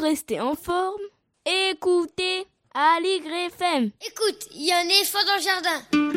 rester en forme, écoutez Aligre FM. Écoute, il y a un éléphant dans le jardin.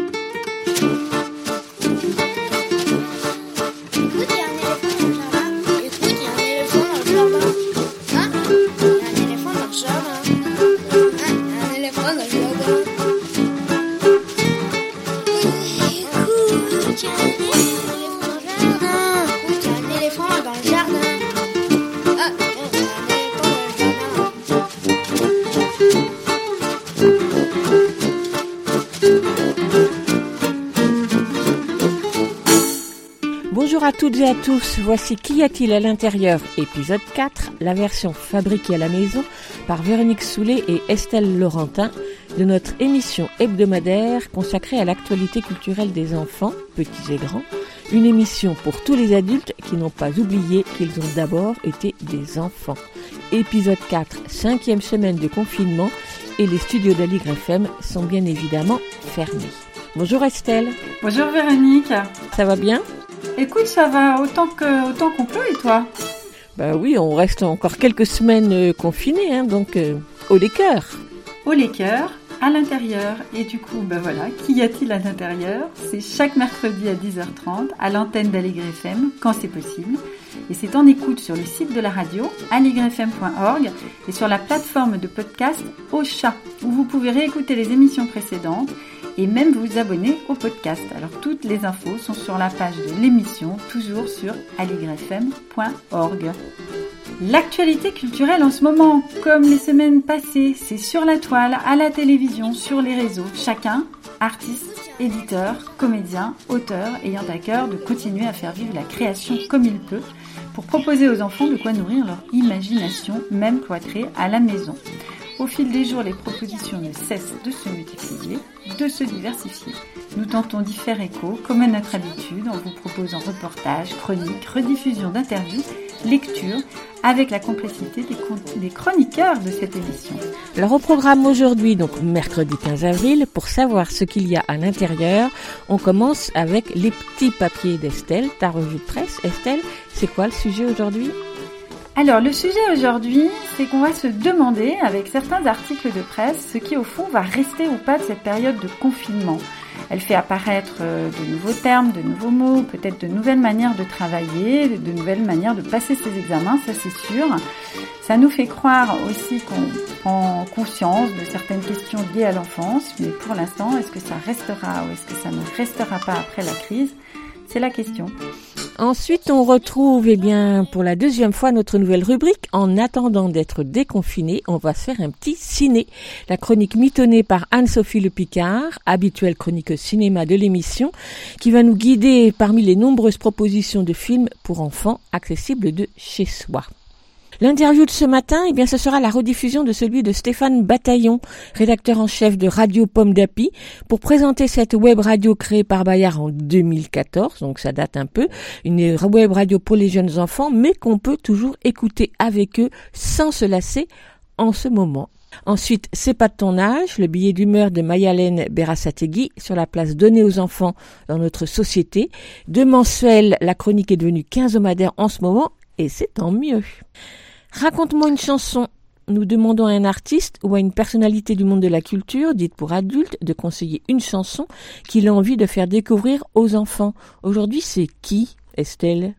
Toutes et à tous, voici Qu'y a-t-il à l'intérieur Épisode 4, la version fabriquée à la maison par Véronique Soulet et Estelle Laurentin de notre émission hebdomadaire consacrée à l'actualité culturelle des enfants, petits et grands, une émission pour tous les adultes qui n'ont pas oublié qu'ils ont d'abord été des enfants. Épisode 4, cinquième semaine de confinement et les studios d'Aligre FM sont bien évidemment fermés. Bonjour Estelle, Bonjour Véronique. ça va bien? Écoute, ça va autant que autant qu'on peut et toi? Bah oui, on reste encore quelques semaines euh, confinés, hein, donc euh, au les cœurs. Au les cœurs, à l'intérieur. Et du coup, ben voilà, qu'y a-t-il à l'intérieur? C'est chaque mercredi à 10h30 à l'antenne d'Allegre FM quand c'est possible. Et c'est en écoute sur le site de la radio allegrefm.org et sur la plateforme de podcast Au Chat où vous pouvez réécouter les émissions précédentes et même vous abonner au podcast. Alors toutes les infos sont sur la page de l'émission, toujours sur allegrefm.org. L'actualité culturelle en ce moment, comme les semaines passées, c'est sur la toile, à la télévision, sur les réseaux. Chacun, artiste, éditeur, comédien, auteur, ayant à cœur de continuer à faire vivre la création comme il peut, pour proposer aux enfants de quoi nourrir leur imagination, même cloîtrée à la maison. Au fil des jours, les propositions ne cessent de se multiplier, de se diversifier. Nous tentons d'y faire écho, comme à notre habitude, en vous proposant reportages, chroniques, rediffusions d'interviews, lectures, avec la complexité des, chroniqueurs de cette émission. Alors au programme aujourd'hui, donc mercredi 15 avril, pour savoir ce qu'il y a à l'intérieur, on commence avec les petits papiers d'Estelle, ta revue de presse. Estelle, c'est quoi le sujet aujourd'hui? Alors, le sujet aujourd'hui, c'est qu'on va se demander, avec certains articles de presse, ce qui au fond va rester ou pas de cette période de confinement. Elle fait apparaître euh, de nouveaux termes, de nouveaux mots, peut-être de nouvelles manières de travailler, de nouvelles manières de passer ses examens, ça c'est sûr. Ça nous fait croire aussi qu'on prend conscience de certaines questions liées à l'enfance, mais pour l'instant, est-ce que ça restera ou est-ce que ça ne restera pas après la crise? C'est la question. Ensuite, on retrouve, eh bien, pour la deuxième fois, notre nouvelle rubrique. En attendant d'être déconfiné, on va se faire un petit ciné. La chronique mitonnée par Anne-Sophie Le Picard, habituelle chronique cinéma de l'émission, qui va nous guider parmi les nombreuses propositions de films pour enfants accessibles de chez soi. L'interview de ce matin, eh bien, ce sera la rediffusion de celui de Stéphane Bataillon, rédacteur en chef de Radio Pomme d'Api, pour présenter cette web radio créée par Bayard en 2014, donc ça date un peu, une web radio pour les jeunes enfants, mais qu'on peut toujours écouter avec eux sans se lasser en ce moment. Ensuite, C'est pas de ton âge, le billet d'humeur de Mayalène Berasategui sur la place donnée aux enfants dans notre société. De mensuel, la chronique est devenue quinzomadaire en ce moment, et c'est tant mieux. Raconte-moi une chanson. Nous demandons à un artiste ou à une personnalité du monde de la culture, dite pour adultes, de conseiller une chanson qu'il a envie de faire découvrir aux enfants. Aujourd'hui, c'est qui, Estelle?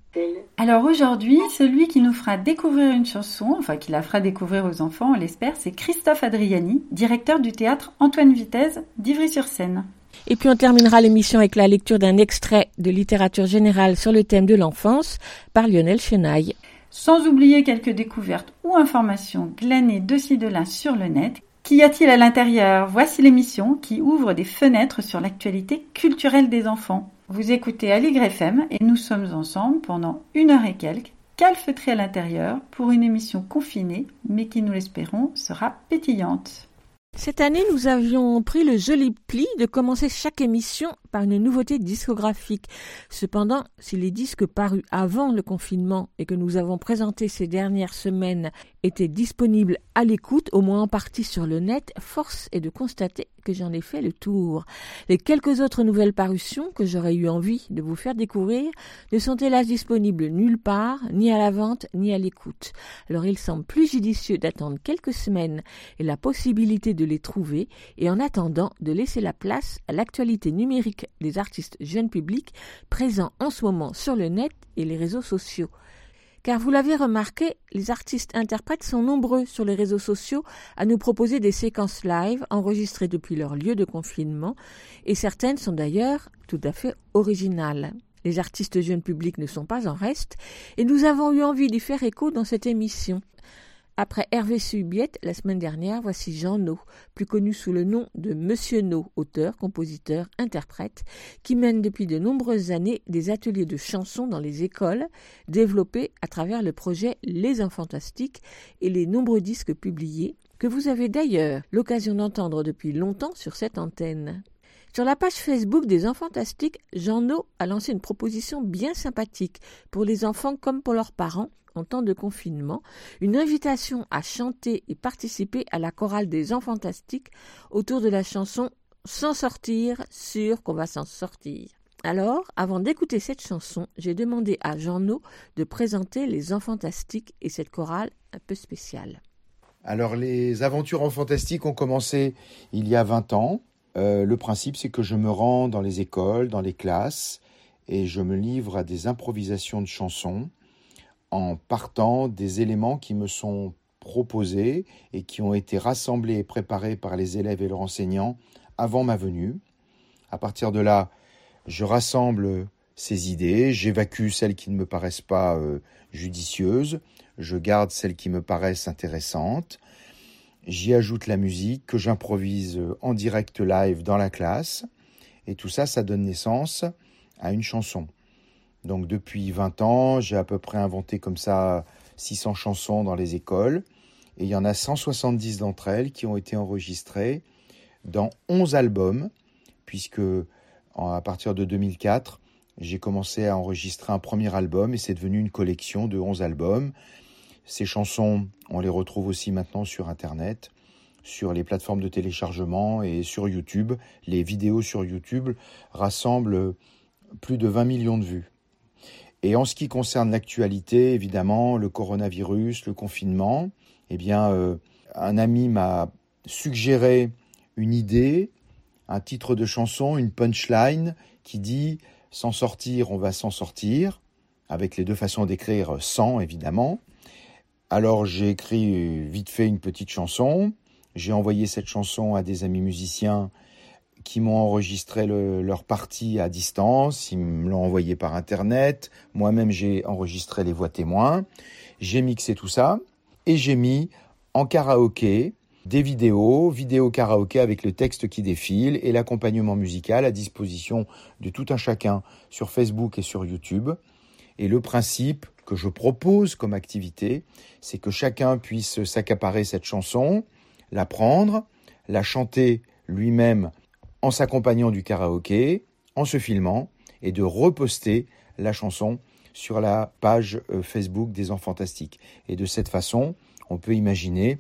Alors aujourd'hui, celui qui nous fera découvrir une chanson, enfin qui la fera découvrir aux enfants, on l'espère, c'est Christophe Adriani, directeur du théâtre Antoine Vitesse d'Ivry-sur-Seine. Et puis on terminera l'émission avec la lecture d'un extrait de littérature générale sur le thème de l'enfance par Lionel Chenaille. Sans oublier quelques découvertes ou informations glanées de ci de là sur le net. Qu'y a-t-il à l'intérieur? Voici l'émission qui ouvre des fenêtres sur l'actualité culturelle des enfants. Vous écoutez Aligre FM et nous sommes ensemble pendant une heure et quelques, calfeutrés à l'intérieur, pour une émission confinée, mais qui nous l'espérons sera pétillante. Cette année, nous avions pris le joli pli de commencer chaque émission par une nouveauté discographique. Cependant, si les disques parus avant le confinement et que nous avons présentés ces dernières semaines étaient disponibles à l'écoute, au moins en partie sur le net, force est de constater que j'en ai fait le tour. Les quelques autres nouvelles parutions que j'aurais eu envie de vous faire découvrir ne sont hélas disponibles nulle part, ni à la vente, ni à l'écoute. Alors il semble plus judicieux d'attendre quelques semaines et la possibilité de les trouver, et en attendant de laisser la place à l'actualité numérique des artistes jeunes publics présents en ce moment sur le net et les réseaux sociaux. Car vous l'avez remarqué, les artistes interprètes sont nombreux sur les réseaux sociaux à nous proposer des séquences live enregistrées depuis leur lieu de confinement, et certaines sont d'ailleurs tout à fait originales. Les artistes jeunes publics ne sont pas en reste, et nous avons eu envie d'y faire écho dans cette émission. Après Hervé Subiette, la semaine dernière, voici Jean No, plus connu sous le nom de Monsieur No, auteur, compositeur, interprète, qui mène depuis de nombreuses années des ateliers de chansons dans les écoles, développés à travers le projet Les Enfants et les nombreux disques publiés, que vous avez d'ailleurs l'occasion d'entendre depuis longtemps sur cette antenne. Sur la page Facebook des Enfants Fantastiques, Jean No a lancé une proposition bien sympathique pour les enfants comme pour leurs parents en temps de confinement, une invitation à chanter et participer à la chorale des enfants fantastiques autour de la chanson S'en sortir, sûr qu'on va s'en sortir. Alors, avant d'écouter cette chanson, j'ai demandé à Jean-No de présenter les enfants fantastiques et cette chorale un peu spéciale. Alors, les aventures en fantastique ont commencé il y a 20 ans. Euh, le principe, c'est que je me rends dans les écoles, dans les classes, et je me livre à des improvisations de chansons en partant des éléments qui me sont proposés et qui ont été rassemblés et préparés par les élèves et leurs enseignants avant ma venue. À partir de là, je rassemble ces idées, j'évacue celles qui ne me paraissent pas euh, judicieuses, je garde celles qui me paraissent intéressantes, j'y ajoute la musique que j'improvise en direct live dans la classe, et tout ça, ça donne naissance à une chanson. Donc depuis 20 ans, j'ai à peu près inventé comme ça 600 chansons dans les écoles. Et il y en a 170 d'entre elles qui ont été enregistrées dans 11 albums, puisque à partir de 2004, j'ai commencé à enregistrer un premier album et c'est devenu une collection de 11 albums. Ces chansons, on les retrouve aussi maintenant sur Internet, sur les plateformes de téléchargement et sur YouTube. Les vidéos sur YouTube rassemblent plus de 20 millions de vues. Et en ce qui concerne l'actualité, évidemment, le coronavirus, le confinement, eh bien, euh, un ami m'a suggéré une idée, un titre de chanson, une punchline qui dit S'en sortir, on va s'en sortir, avec les deux façons d'écrire sans, évidemment. Alors j'ai écrit vite fait une petite chanson, j'ai envoyé cette chanson à des amis musiciens qui m'ont enregistré leur partie à distance, ils me l'ont envoyé par internet, moi-même j'ai enregistré les voix témoins, j'ai mixé tout ça et j'ai mis en karaoké des vidéos, vidéos karaoké avec le texte qui défile et l'accompagnement musical à disposition de tout un chacun sur Facebook et sur YouTube. Et le principe que je propose comme activité, c'est que chacun puisse s'accaparer cette chanson, la prendre, la chanter lui-même en s'accompagnant du karaoké, en se filmant et de reposter la chanson sur la page euh, Facebook des Enfants Fantastiques. Et de cette façon, on peut imaginer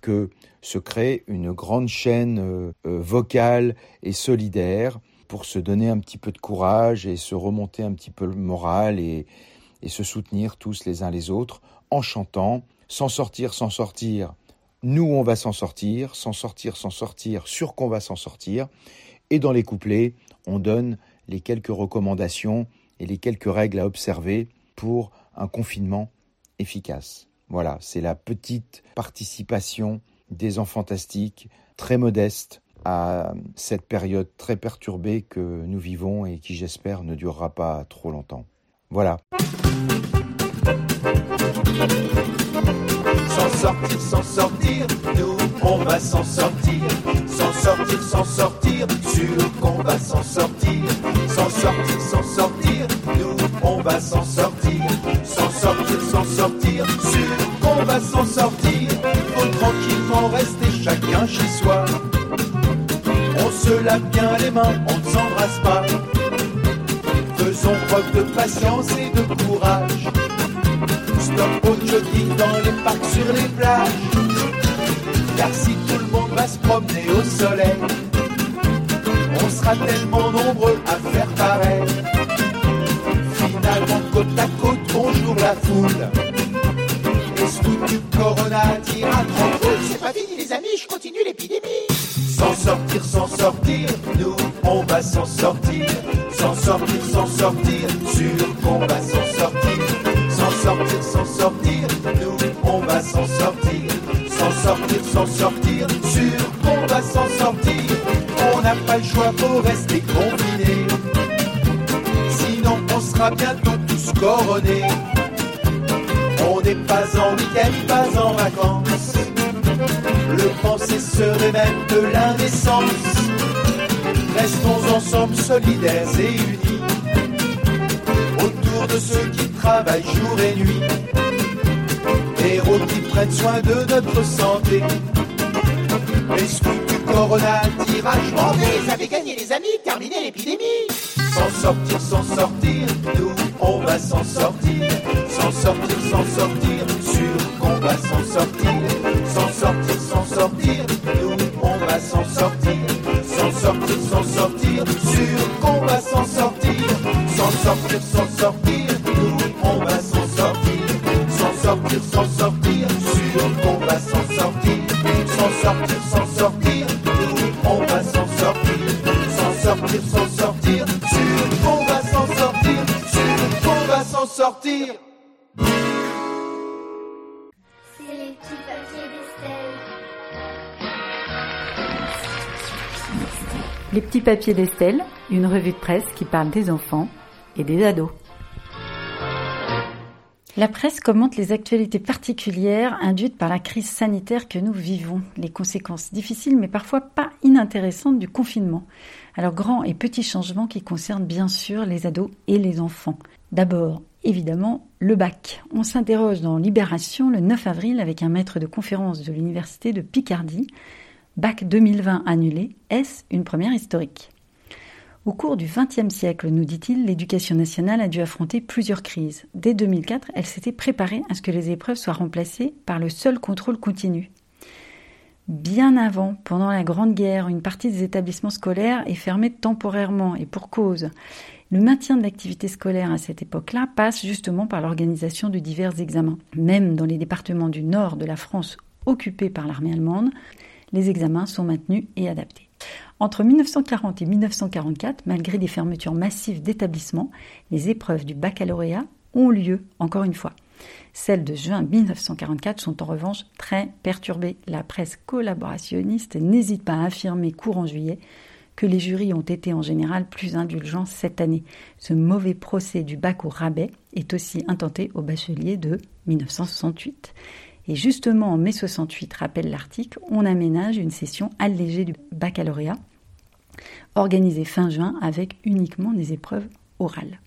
que se crée une grande chaîne euh, euh, vocale et solidaire pour se donner un petit peu de courage et se remonter un petit peu le moral et, et se soutenir tous les uns les autres en chantant, sans sortir, sans sortir, nous on va s'en sortir, s'en sortir, s'en sortir, sur qu'on va s'en sortir. Et dans les couplets, on donne les quelques recommandations et les quelques règles à observer pour un confinement efficace. Voilà, c'est la petite participation des enfants fantastiques, très modeste, à cette période très perturbée que nous vivons et qui, j'espère, ne durera pas trop longtemps. Voilà. Sortir, s'en sortir, nous on va s'en sortir. S'en sortir, s'en sortir, sûr qu'on va s'en sortir. S'en sortir, s'en sortir, nous on va s'en sortir. S'en sortir, s'en sortir, sûr qu'on va s'en sortir. Faut tranquillement rester chacun chez soi. se lave bien les mains, on ne s'embrasse pas. Faisons preuve de patience et de courage. Stop au jogging dans les parcs, sur les plages. Car si tout le monde va se promener au soleil, on sera tellement nombreux à faire pareil. Finalement, côte à côte, bonjour la foule. Et ce coup du corona dira trop cool. C'est pas fini les amis, je continue l'épidémie. S'en sortir, s'en sortir, nous on va s'en sortir. S'en sortir, s'en sortir, sûr qu'on va s'en sortir. Sortir, s'en sortir, nous on va s'en sortir. S'en sortir, s'en sortir, sûr qu'on va s'en sortir. On n'a pas le choix, faut rester confiné. Sinon on sera bientôt tous coronés. On n'est pas en week-end, pas en vacances. Le penser serait même de l'indécence. Restons ensemble solidaires et unis. Autour de ceux qui travaillent jour et nuit. Héros qui prennent soin de notre santé. L'escoute du corona m'en vais. Vous avez gagné les amis, terminé l'épidémie. S'en sortir, s'en sortir, nous on va s'en sortir. S'en sortir, s'en sortir, sûr qu'on va s'en sortir. Les petits papiers d'Estelle, une revue de presse qui parle des enfants et des ados. La presse commente les actualités particulières induites par la crise sanitaire que nous vivons, les conséquences difficiles mais parfois pas inintéressantes du confinement. Alors grands et petits changements qui concernent bien sûr les ados et les enfants. D'abord, évidemment, le bac. On s'interroge dans Libération le 9 avril avec un maître de conférence de l'université de Picardie. Bac 2020 annulé, est-ce une première historique? Au cours du XXe siècle, nous dit-il, l'éducation nationale a dû affronter plusieurs crises. Dès 2004, elle s'était préparée à ce que les épreuves soient remplacées par le seul contrôle continu. Bien avant, pendant la Grande Guerre, une partie des établissements scolaires est fermée temporairement et pour cause. Le maintien de l'activité scolaire à cette époque-là passe justement par l'organisation de divers examens. Même dans les départements du nord de la France occupés par l'armée allemande, les examens sont maintenus et adaptés. Entre 1940 et 1944, malgré des fermetures massives d'établissements, les épreuves du baccalauréat ont lieu, encore une fois. Celles de juin 1944 sont en revanche très perturbées. La presse collaborationniste n'hésite pas à affirmer courant juillet que les jurys ont été en général plus indulgents cette année. Ce mauvais procès du bac au rabais est aussi intenté au bachelier de 1968. Et justement, en mai 68, rappelle l'article, on aménage une session allégée du baccalauréat, organisée fin juin avec uniquement des épreuves orales.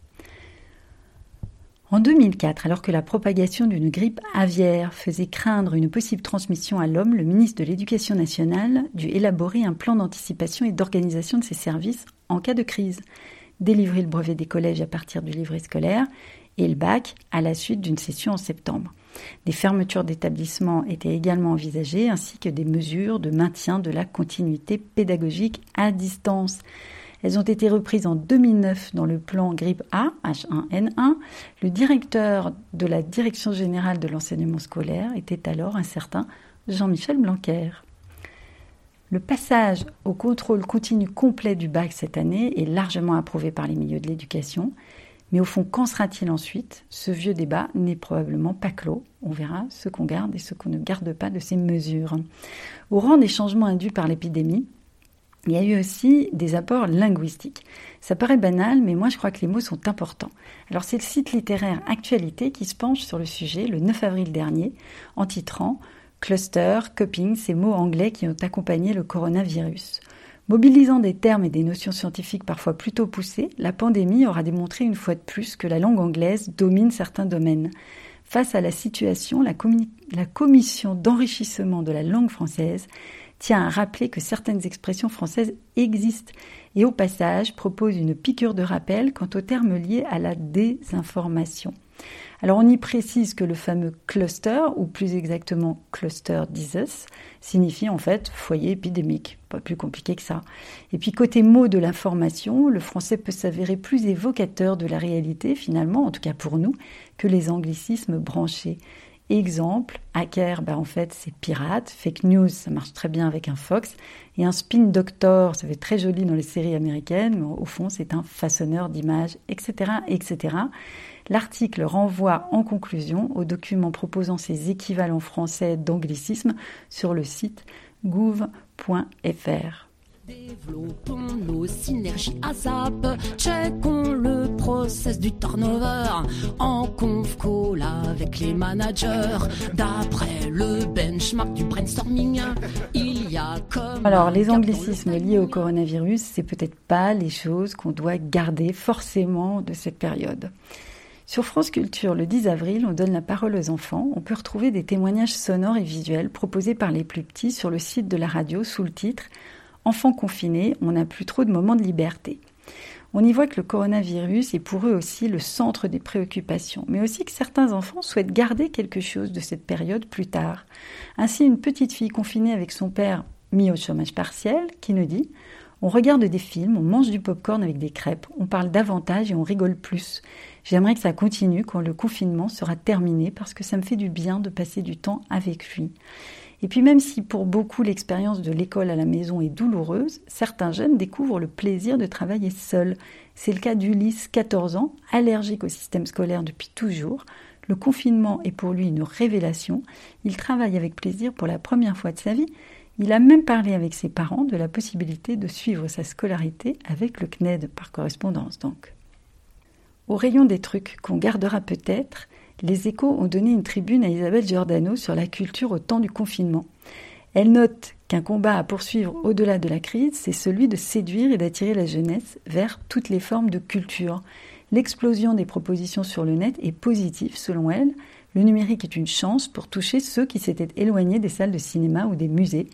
En 2004, alors que la propagation d'une grippe aviaire faisait craindre une possible transmission à l'homme, le ministre de l'Éducation nationale dut élaborer un plan d'anticipation et d'organisation de ses services en cas de crise, délivrer le brevet des collèges à partir du livret scolaire et le bac à la suite d'une session en septembre. Des fermetures d'établissements étaient également envisagées, ainsi que des mesures de maintien de la continuité pédagogique à distance. Elles ont été reprises en 2009 dans le plan grippe A, H1N1. Le directeur de la Direction générale de l'enseignement scolaire était alors un certain Jean-Michel Blanquer. Le passage au contrôle continu complet du bac cette année est largement approuvé par les milieux de l'éducation. Mais au fond, qu'en sera-t-il ensuite? Ce vieux débat n'est probablement pas clos. On verra ce qu'on garde et ce qu'on ne garde pas de ces mesures. Au rang des changements induits par l'épidémie, il y a eu aussi des apports linguistiques. Ça paraît banal, mais moi je crois que les mots sont importants. Alors c'est le site littéraire Actualité qui se penche sur le sujet le 9 avril dernier en titrant Cluster, coping, ces mots anglais qui ont accompagné le coronavirus. Mobilisant des termes et des notions scientifiques parfois plutôt poussées, la pandémie aura démontré une fois de plus que la langue anglaise domine certains domaines. Face à la situation, la, commi- la commission d'enrichissement de la langue française tient à rappeler que certaines expressions françaises existent et au passage propose une piqûre de rappel quant aux termes liés à la désinformation. Alors on y précise que le fameux cluster, ou plus exactement cluster disease, signifie en fait foyer épidémique, pas plus compliqué que ça. Et puis côté mot de l'information, le français peut s'avérer plus évocateur de la réalité finalement, en tout cas pour nous, que les anglicismes branchés. Exemple, hacker, ben en fait c'est pirate, fake news, ça marche très bien avec un Fox, et un spin doctor, ça fait très joli dans les séries américaines, mais au fond c'est un façonneur d'images, etc., etc. L'article renvoie en conclusion au document proposant ses équivalents français d'anglicisme sur le site gouv.fr. Développons nos synergies checkons le process du turnover en conf call avec les managers. D'après le benchmark du brainstorming, il y a comme. Alors, les anglicismes liés au coronavirus, c'est peut-être pas les choses qu'on doit garder forcément de cette période. Sur France Culture, le 10 avril, on donne la parole aux enfants. On peut retrouver des témoignages sonores et visuels proposés par les plus petits sur le site de la radio sous le titre Enfants confinés, on n'a plus trop de moments de liberté. On y voit que le coronavirus est pour eux aussi le centre des préoccupations, mais aussi que certains enfants souhaitent garder quelque chose de cette période plus tard. Ainsi, une petite fille confinée avec son père mis au chômage partiel qui nous dit On regarde des films, on mange du popcorn avec des crêpes, on parle davantage et on rigole plus. J'aimerais que ça continue quand le confinement sera terminé parce que ça me fait du bien de passer du temps avec lui. Et puis même si pour beaucoup l'expérience de l'école à la maison est douloureuse, certains jeunes découvrent le plaisir de travailler seul. C'est le cas d'Ulysse, 14 ans, allergique au système scolaire depuis toujours. Le confinement est pour lui une révélation. Il travaille avec plaisir pour la première fois de sa vie. Il a même parlé avec ses parents de la possibilité de suivre sa scolarité avec le CNED par correspondance donc. Au rayon des trucs qu'on gardera peut-être, les échos ont donné une tribune à Isabelle Giordano sur la culture au temps du confinement. Elle note qu'un combat à poursuivre au-delà de la crise, c'est celui de séduire et d'attirer la jeunesse vers toutes les formes de culture. L'explosion des propositions sur le net est positive selon elle. Le numérique est une chance pour toucher ceux qui s'étaient éloignés des salles de cinéma ou des musées.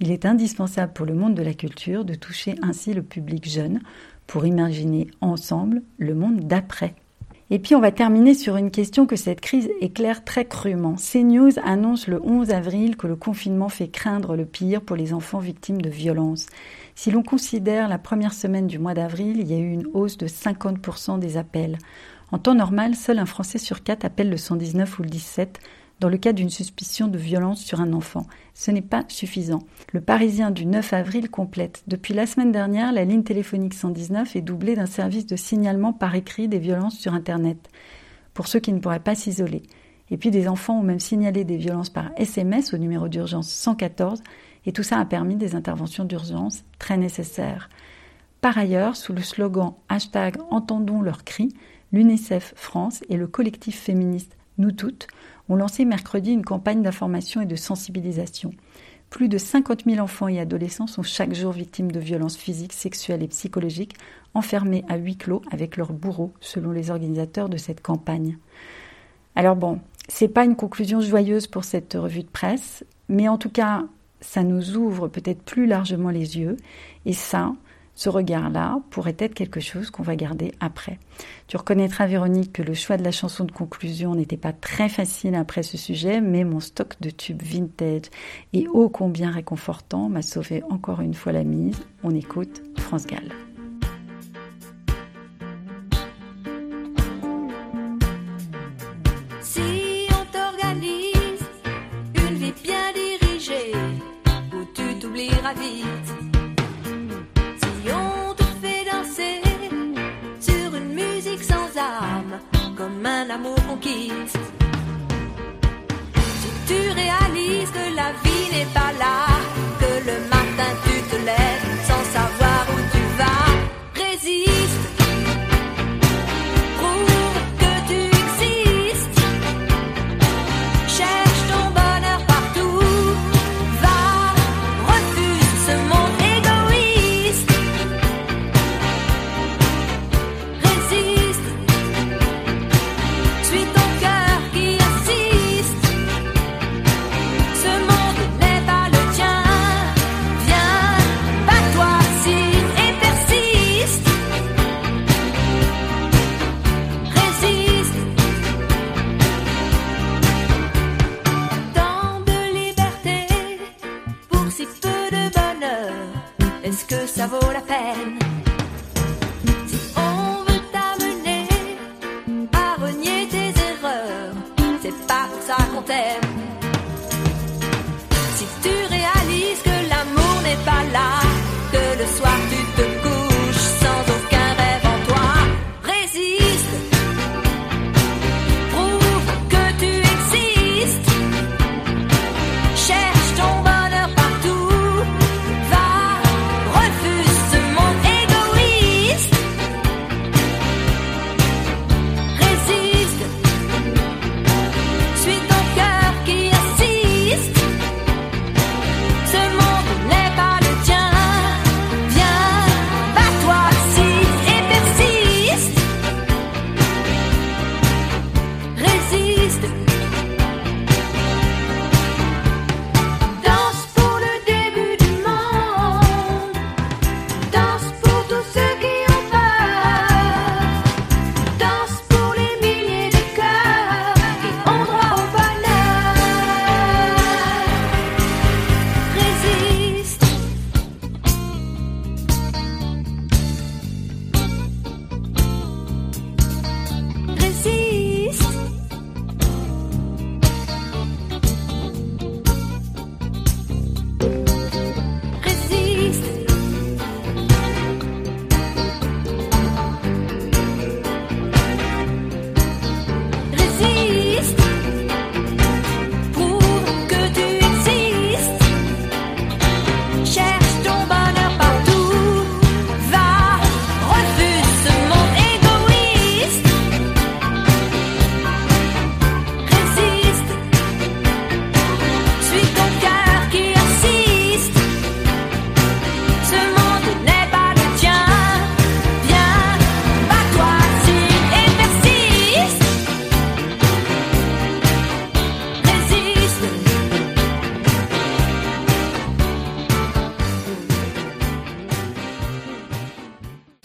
Il est indispensable pour le monde de la culture de toucher ainsi le public jeune pour imaginer ensemble le monde d'après. Et puis on va terminer sur une question que cette crise éclaire très crûment. CNews annonce le 11 avril que le confinement fait craindre le pire pour les enfants victimes de violences. Si l'on considère la première semaine du mois d'avril, il y a eu une hausse de 50% des appels. En temps normal, seul un Français sur quatre appelle le 119 ou le 17 dans le cas d'une suspicion de violence sur un enfant. Ce n'est pas suffisant. Le Parisien du 9 avril complète. Depuis la semaine dernière, la ligne téléphonique 119 est doublée d'un service de signalement par écrit des violences sur Internet, pour ceux qui ne pourraient pas s'isoler. Et puis des enfants ont même signalé des violences par SMS au numéro d'urgence 114, et tout ça a permis des interventions d'urgence très nécessaires. Par ailleurs, sous le slogan hashtag Entendons leurs cris, l'UNICEF France et le collectif féministe Nous Toutes ont lancé mercredi une campagne d'information et de sensibilisation. Plus de 50 000 enfants et adolescents sont chaque jour victimes de violences physiques, sexuelles et psychologiques, enfermés à huis clos avec leurs bourreaux, selon les organisateurs de cette campagne. Alors bon, c'est pas une conclusion joyeuse pour cette revue de presse, mais en tout cas, ça nous ouvre peut-être plus largement les yeux, et ça, ce regard-là pourrait être quelque chose qu'on va garder après. Tu reconnaîtras, Véronique, que le choix de la chanson de conclusion n'était pas très facile après ce sujet, mais mon stock de tubes vintage et ô combien réconfortant m'a sauvé encore une fois la mise. On écoute France Gall.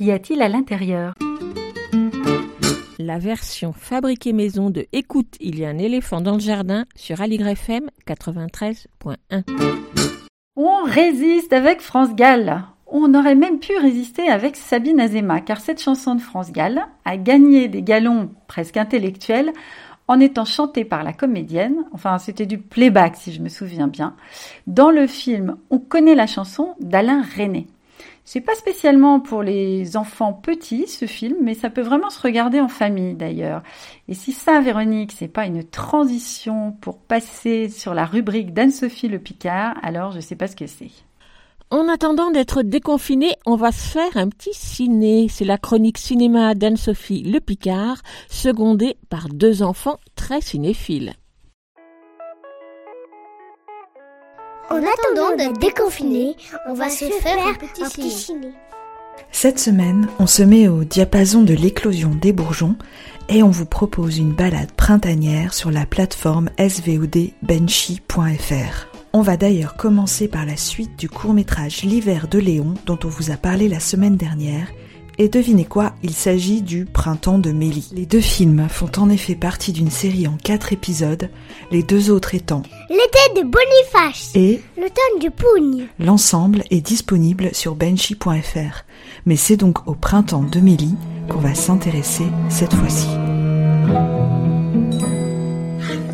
Qu'y a-t-il à l'intérieur? La version fabriquée maison de Écoute, il y a un éléphant dans le jardin sur Aligre FM 93.1. On résiste avec France Gall. On aurait même pu résister avec Sabine Azema, car cette chanson de France Gall a gagné des galons presque intellectuels en étant chantée par la comédienne, enfin c'était du playback si je me souviens bien, dans le film On connaît la chanson d'Alain René. C'est pas spécialement pour les enfants petits ce film, mais ça peut vraiment se regarder en famille d'ailleurs. Et si ça, Véronique, c'est pas une transition pour passer sur la rubrique d'Anne-Sophie Le Picard, alors je sais pas ce que c'est. En attendant d'être déconfiné, on va se faire un petit ciné. C'est la chronique cinéma d'Anne-Sophie Le Picard, secondée par deux enfants très cinéphiles. En attendant d'être déconfiné, on va se faire un petit ciné. Cette semaine, on se met au diapason de l'éclosion des bourgeons et on vous propose une balade printanière sur la plateforme svod-benchy.fr. On va d'ailleurs commencer par la suite du court-métrage L'hiver de Léon dont on vous a parlé la semaine dernière. Et devinez quoi, il s'agit du Printemps de Mélie. Les deux films font en effet partie d'une série en quatre épisodes, les deux autres étant L'été de Boniface, et l'automne du Pougne. L'ensemble est disponible sur benchy.fr. Mais c'est donc au printemps de Mélie qu'on va s'intéresser cette fois-ci.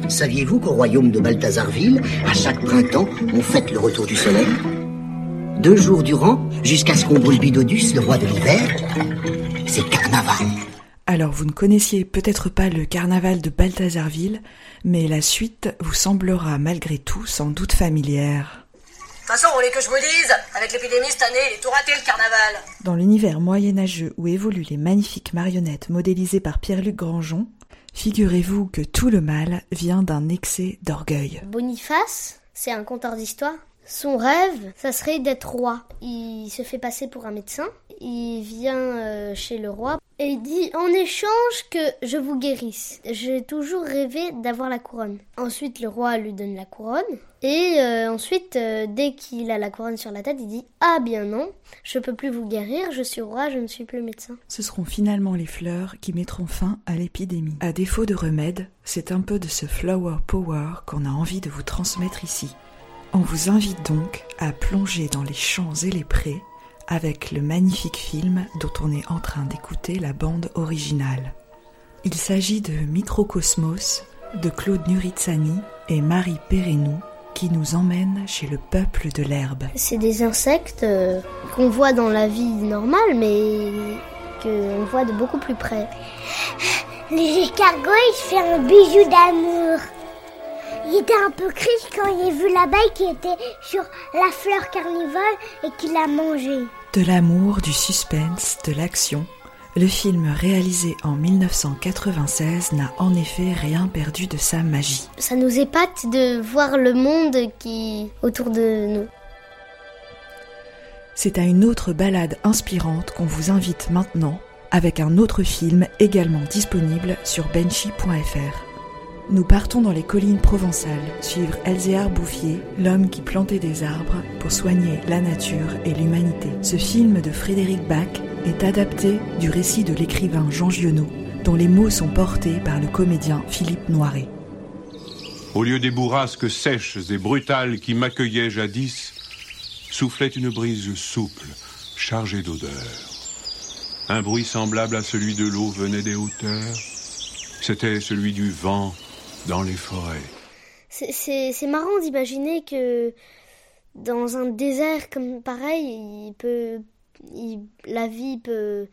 Saviez-vous qu'au royaume de Balthazarville, à chaque printemps, on fête le retour du soleil? Deux jours durant, jusqu'à ce qu'on brûle Bidodus, le roi de l'hiver. C'est carnaval. Alors vous ne connaissiez peut-être pas le carnaval de Balthazarville, mais la suite vous semblera malgré tout sans doute familière. De toute façon, vous voulez que je vous dise Avec l'épidémie cette année, il est tout raté le carnaval. Dans l'univers moyenâgeux où évoluent les magnifiques marionnettes modélisées par Pierre-Luc Grangeon, figurez-vous que tout le mal vient d'un excès d'orgueil. Boniface, c'est un conteur d'histoire? Son rêve, ça serait d'être roi. Il se fait passer pour un médecin. Il vient euh, chez le roi et il dit en échange que je vous guérisse. J'ai toujours rêvé d'avoir la couronne. Ensuite, le roi lui donne la couronne. Et euh, ensuite, euh, dès qu'il a la couronne sur la tête, il dit Ah bien non, je peux plus vous guérir, je suis roi, je ne suis plus médecin. Ce seront finalement les fleurs qui mettront fin à l'épidémie. À défaut de remède, c'est un peu de ce flower power qu'on a envie de vous transmettre ici. On vous invite donc à plonger dans les champs et les prés, avec le magnifique film dont on est en train d'écouter la bande originale. Il s'agit de Microcosmos de Claude Nuritsani et Marie Perrenou qui nous emmène chez le peuple de l'herbe. C'est des insectes euh, qu'on voit dans la vie normale, mais qu'on voit de beaucoup plus près. Les escargots, il fait un bijou d'amour. Il était un peu triste quand il a vu l'abeille qui était sur la fleur carnivore et qui l'a mangée. De l'amour, du suspense, de l'action, le film réalisé en 1996 n'a en effet rien perdu de sa magie. Ça nous épate de voir le monde qui autour de nous. C'est à une autre balade inspirante qu'on vous invite maintenant avec un autre film également disponible sur benchy.fr. Nous partons dans les collines provençales, suivre Elzéar Bouffier, l'homme qui plantait des arbres pour soigner la nature et l'humanité. Ce film de Frédéric Bach est adapté du récit de l'écrivain Jean Giono, dont les mots sont portés par le comédien Philippe Noiret. Au lieu des bourrasques sèches et brutales qui m'accueillaient jadis, soufflait une brise souple, chargée d'odeurs. Un bruit semblable à celui de l'eau venait des hauteurs. C'était celui du vent dans les forêts. C'est marrant d'imaginer que dans un désert comme pareil, il peut, la vie peut,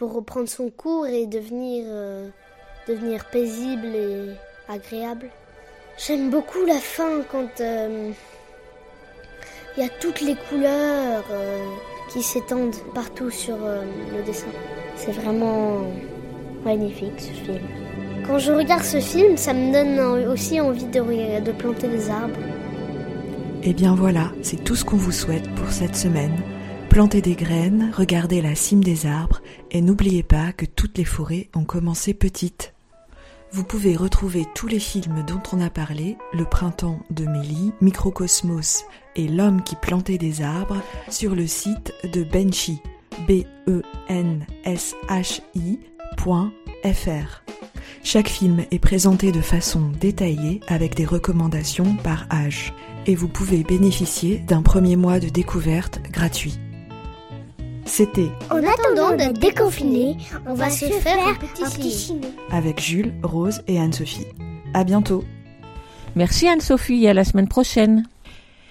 reprendre son cours et devenir, euh, devenir paisible et agréable. J'aime beaucoup la fin quand euh, il y a toutes les couleurs euh, qui s'étendent partout sur le dessin. C'est vraiment magnifique ce film. Quand je regarde ce film, ça me donne aussi envie de, planter des arbres. Et eh bien voilà, c'est tout ce qu'on vous souhaite pour cette semaine. Plantez des graines, regardez la cime des arbres et n'oubliez pas que toutes les forêts ont commencé petites. Vous pouvez retrouver tous les films dont on a parlé, Le printemps de Mélie, Microcosmos et L'homme qui plantait des arbres, sur le site de Benchy, b n s h chaque film est présenté de façon détaillée avec des recommandations par âge et vous pouvez bénéficier d'un premier mois de découverte gratuit. C'était En attendant d'être déconfiné, on va se faire un petit ciné. Avec Jules, Rose et Anne-Sophie. À bientôt. Merci Anne-Sophie et à la semaine prochaine.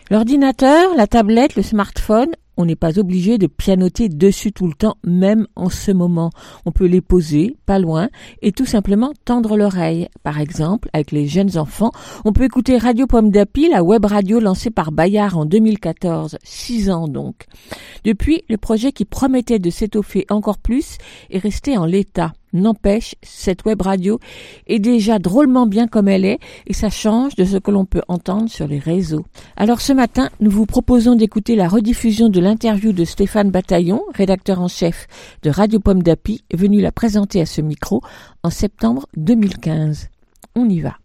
L'ordinateur, la tablette, le smartphone on n'est pas obligé de pianoter dessus tout le temps, même en ce moment. On peut les poser, pas loin, et tout simplement tendre l'oreille. Par exemple, avec les jeunes enfants, on peut écouter Radio Pomme d'Api, la web radio lancée par Bayard en 2014, six ans donc. Depuis, le projet qui promettait de s'étoffer encore plus est resté en l'état. N'empêche, cette web radio est déjà drôlement bien comme elle est et ça change de ce que l'on peut entendre sur les réseaux. Alors ce matin, nous vous proposons d'écouter la rediffusion de l'interview de Stéphane Bataillon, rédacteur en chef de Radio Pomme d'Api, venu la présenter à ce micro en septembre 2015. On y va.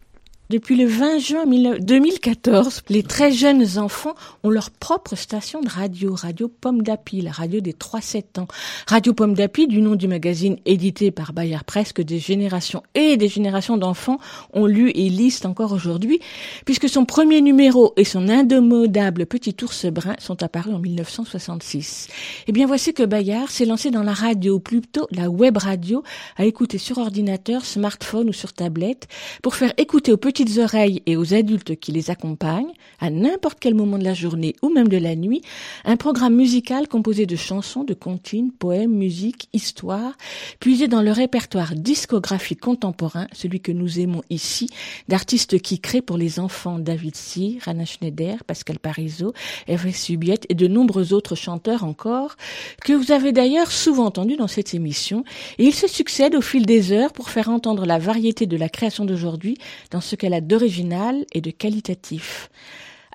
Depuis le 20 juin 2014, les très jeunes enfants ont leur propre station de radio, Radio Pomme d'Api, la radio des 3-7 ans. Radio Pomme d'Api, du nom du magazine édité par Bayard Presse, que des générations et des générations d'enfants ont lu et lisent encore aujourd'hui, puisque son premier numéro et son indomodable petit ours brun sont apparus en 1966. Eh bien, voici que Bayard s'est lancé dans la radio, plutôt la web radio, à écouter sur ordinateur, smartphone ou sur tablette, pour faire écouter aux petits petites oreilles et aux adultes qui les accompagnent, à n'importe quel moment de la journée ou même de la nuit, un programme musical composé de chansons, de comptines, poèmes, musique, histoires, puisés dans le répertoire discographique contemporain, celui que nous aimons ici, d'artistes qui créent pour les enfants David Cyr, Anna Schneider, Pascal Parizeau, Hervé Subiette et de nombreux autres chanteurs encore, que vous avez d'ailleurs souvent entendus dans cette émission, et ils se succèdent au fil des heures pour faire entendre la variété de la création d'aujourd'hui dans ce qu'elle d'original et de qualitatif.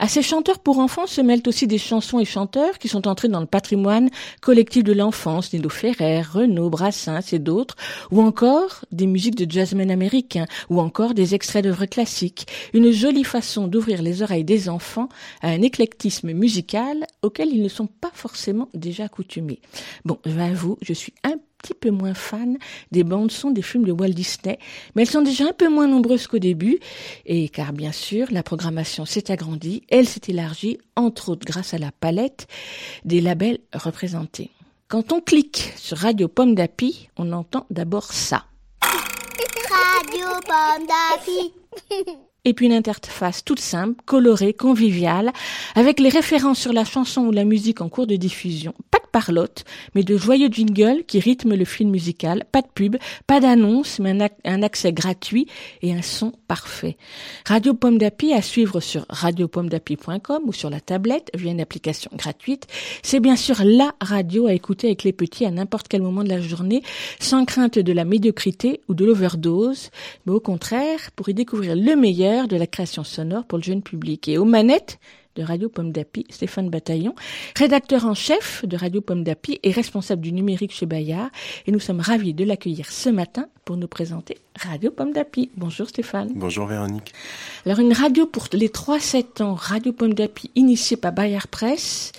À ces chanteurs pour enfants se mêlent aussi des chansons et chanteurs qui sont entrés dans le patrimoine collectif de l'enfance, Nilo Ferrer, Renaud, Brassens et d'autres, ou encore des musiques de jazzmen américains, ou encore des extraits d'œuvres classiques. Une jolie façon d'ouvrir les oreilles des enfants à un éclectisme musical auquel ils ne sont pas forcément déjà accoutumés. Bon, je je suis un petit peu moins fans des bandes son des films de Walt Disney, mais elles sont déjà un peu moins nombreuses qu'au début, et car bien sûr, la programmation s'est agrandie, elle s'est élargie, entre autres grâce à la palette des labels représentés. Quand on clique sur Radio Pomme d'Api, on entend d'abord ça. Radio Pomme d'Api. et puis une interface toute simple, colorée, conviviale, avec les références sur la chanson ou la musique en cours de diffusion. Parlotte, mais de joyeux jingles qui rythment le film musical. Pas de pub, pas d'annonce, mais un, un accès gratuit et un son parfait. Radio Pomme d'Api à suivre sur radiopommedapi.com ou sur la tablette via une application gratuite. C'est bien sûr la radio à écouter avec les petits à n'importe quel moment de la journée, sans crainte de la médiocrité ou de l'overdose, mais au contraire, pour y découvrir le meilleur de la création sonore pour le jeune public. Et aux manettes de Radio Pomme d'Api, Stéphane Bataillon, rédacteur en chef de Radio Pomme d'Api et responsable du numérique chez Bayard. Et nous sommes ravis de l'accueillir ce matin pour nous présenter Radio Pomme d'Api. Bonjour Stéphane. Bonjour Véronique. Alors une radio pour les 3-7 ans, Radio Pomme d'Api, initiée par Bayard Presse,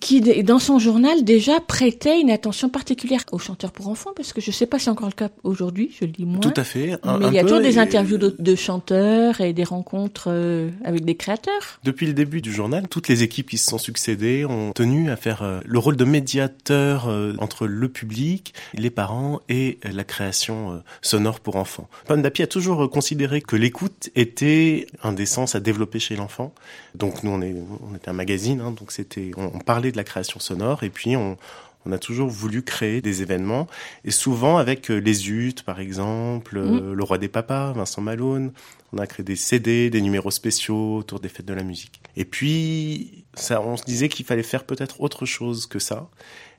qui dans son journal déjà prêtait une attention particulière aux chanteurs pour enfants, parce que je ne sais pas si c'est encore le cas aujourd'hui, je le dis moins. Tout à fait. un- Mais un il y a toujours des interviews de, de chanteurs et des rencontres euh, avec des créateurs. Depuis le début du journal, toutes les équipes qui se sont succédées ont tenu à faire euh, le rôle de médiateur euh, entre le public, les parents et la création sonore pour enfants. Pomme d'Api a toujours considéré que l'écoute était un des sens à développer chez l'enfant. Donc nous, on, est, on était un magazine, hein, donc c'était, on, on parlait de la création sonore et puis on, on a toujours voulu créer des événements, et souvent avec euh, les UT, par exemple, euh, Le Roi des Papas, Vincent Malone. On a créé des CD, des numéros spéciaux autour des fêtes de la musique. Et puis, ça, on se disait qu'il fallait faire peut-être autre chose que ça.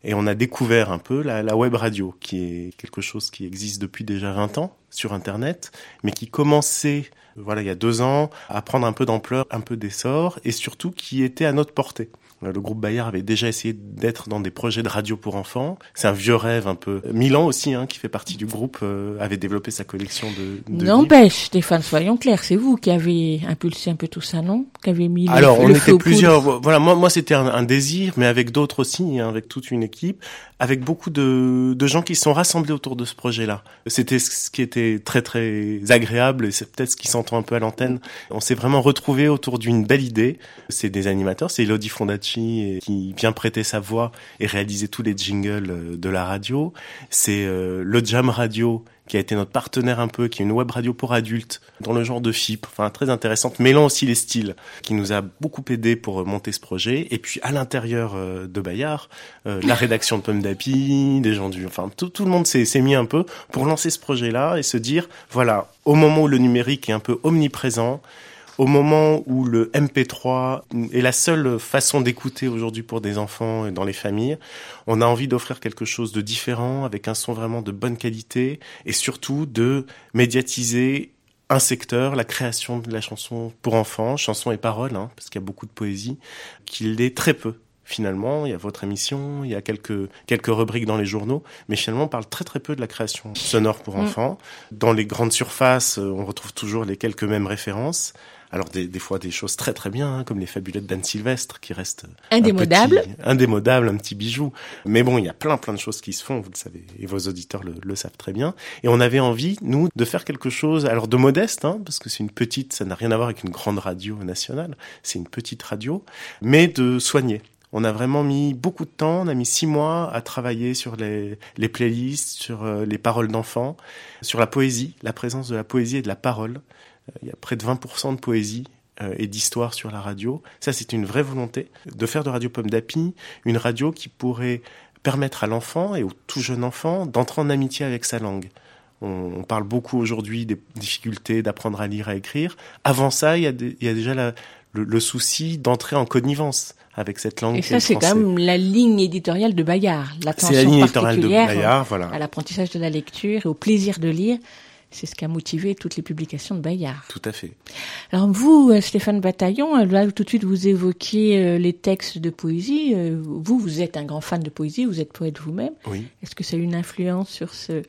Et on a découvert un peu la, web radio, qui est quelque chose qui existe depuis déjà 20 ans sur Internet, mais qui commençait, voilà, il y a deux ans, à prendre un peu d'ampleur, un peu d'essor, et surtout qui était à notre portée. Euh, Le groupe Bayard avait déjà essayé d'être dans des projets de radio pour enfants. C'est un vieux rêve un peu. Milan aussi, hein, qui fait partie du groupe, euh, avait développé sa collection de, de. N'empêche, Stéphane, soyons clairs, c'est vous qui avez impulsé un peu tout ça, non? Qui avez mis le- Alors, on le était plusieurs. Voilà, moi, moi, c'était un, un désir, mais avec d'autres aussi, hein, avec toute une équipe, avec beaucoup de, de gens qui se sont rassemblés autour de ce projet-là. C'était ce qui était très, très agréable, et c'est peut-être ce qui s'entend un peu à l'antenne. On s'est vraiment retrouvés autour d'une belle idée. C'est des animateurs, c'est Elodie Fondacci qui vient prêter sa voix et réaliser tous les jingles euh, de la radio. C'est euh, le Jam Radio qui a été notre partenaire un peu, qui est une web radio pour adultes, dans le genre de FIP, enfin très intéressante, mêlant aussi les styles, qui nous a beaucoup aidé pour euh, monter ce projet. Et puis à l'intérieur de Bayard, la rédaction de Pomme d'Api, des gens du, enfin tout, le monde s'est mis un peu pour lancer ce projet-là et se dire, voilà, au moment où le numérique est un peu omniprésent, au moment où le MP3 est la seule façon d'écouter aujourd'hui pour des enfants et dans les familles, on a envie d'offrir quelque chose de différent, avec un son vraiment de bonne qualité, et surtout de médiatiser un secteur, la création de la chanson pour enfants, chanson et paroles, hein, parce qu'il y a beaucoup de poésie, qu'il est très peu. Finalement, il y a votre émission, il y a quelques quelques rubriques dans les journaux, mais finalement, on parle très très peu de la création sonore pour Mm. enfants. Dans les grandes surfaces, on retrouve toujours les quelques mêmes références. Alors des, des fois des choses très très bien, hein, comme les fabulettes d'Anne Sylvestre, qui restent un Indémodable. petit- indémodable, un petit bijou. Mais bon, il y a plein plein de choses qui se font, vous le savez, et vos auditeurs le, le savent très bien. Et on avait envie, nous, de faire quelque chose, alors de modeste, hein, parce que c'est une petite, ça n'a rien à voir avec une grande radio nationale, c'est une petite radio, mais de soigner. On a vraiment mis beaucoup de temps, on a mis six mois à travailler sur les, les playlists, sur euh, les paroles d'enfants, sur la poésie, la présence de la poésie et de la parole. Euh, Il y a près de 20% de poésie euh, et d'histoire sur la radio. Ça, c'est une vraie volonté de faire de Radio Pomme d'Api une radio qui pourrait permettre à l'enfant et au tout jeune enfant d'entrer en amitié avec sa langue. On, parle beaucoup aujourd'hui des difficultés d'apprendre à lire, à écrire. Avant ça, il y a, des- il y a déjà la- le, le souci d'entrer en connivence avec cette langue. Et ça, c'est quand même la ligne éditoriale de Bayard. L'attention C'est la ligne éditoriale de particulière Bayard, voilà. à l'apprentissage de la lecture et au plaisir de lire. C'est ce qui a motivé toutes les publications de Bayard. Tout à fait. Alors vous, euh, Stéphane Bataillon, euh, là tout de suite vous évoquiez euh, les textes de poésie. Vous, vous êtes un grand fan de poésie, vous êtes poète vous-même. Oui. Est-ce que ça a eu une influence sur ce,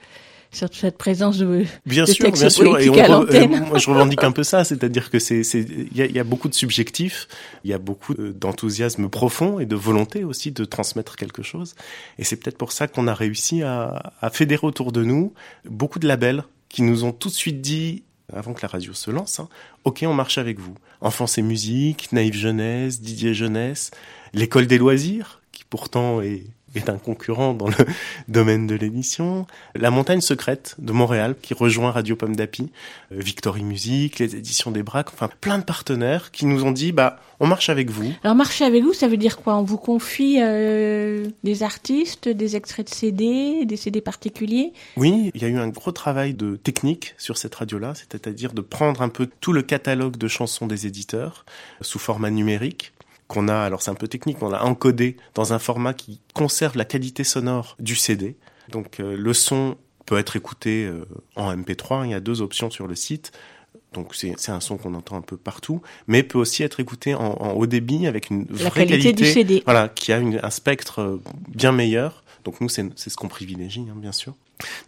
sur cette présence de, Bien de sûr, bien sûr. Et on euh, moi, je revendique un peu ça, c'est-à-dire que c'est, il y a, il y a beaucoup de subjectifs, il y a beaucoup d'enthousiasme profond et de volonté aussi de transmettre quelque chose. Et c'est peut-être pour ça qu'on a réussi à, à fédérer autour de nous beaucoup de labels qui nous ont tout de suite dit, avant que la radio se lance, hein, ok, on marche avec vous. Enfance et musique, Naïve Jeunesse, Didier Jeunesse, l'école des loisirs, qui pourtant est, est un concurrent dans le domaine de l'édition, La Montagne Secrète de Montréal, qui rejoint Radio Pomme d'Api, euh, Victory Music, les éditions des Braques, enfin plein de partenaires qui nous ont dit, bah, on marche avec vous. Alors marcher avec vous, ça veut dire quoi? On vous confie euh, des artistes, des extraits de CD, des CD particuliers? Oui, il y a eu un gros travail de technique sur cette radio-là, c'est-à-dire de prendre un peu tout le catalogue de chansons des éditeurs euh, sous format numérique qu'on a, alors c'est un peu technique, mais on l'a encodé dans un format qui conserve la qualité sonore du CD. Donc euh, le son peut être écouté euh, en MP3, il y a deux options sur le site. Donc c'est c'est un son qu'on entend un peu partout, mais peut aussi être écouté en, en haut débit avec une La vraie qualité du CD. voilà, qui a une- un spectre euh, bien meilleur. Donc nous c'est c'est ce qu'on privilégie, hein, bien sûr.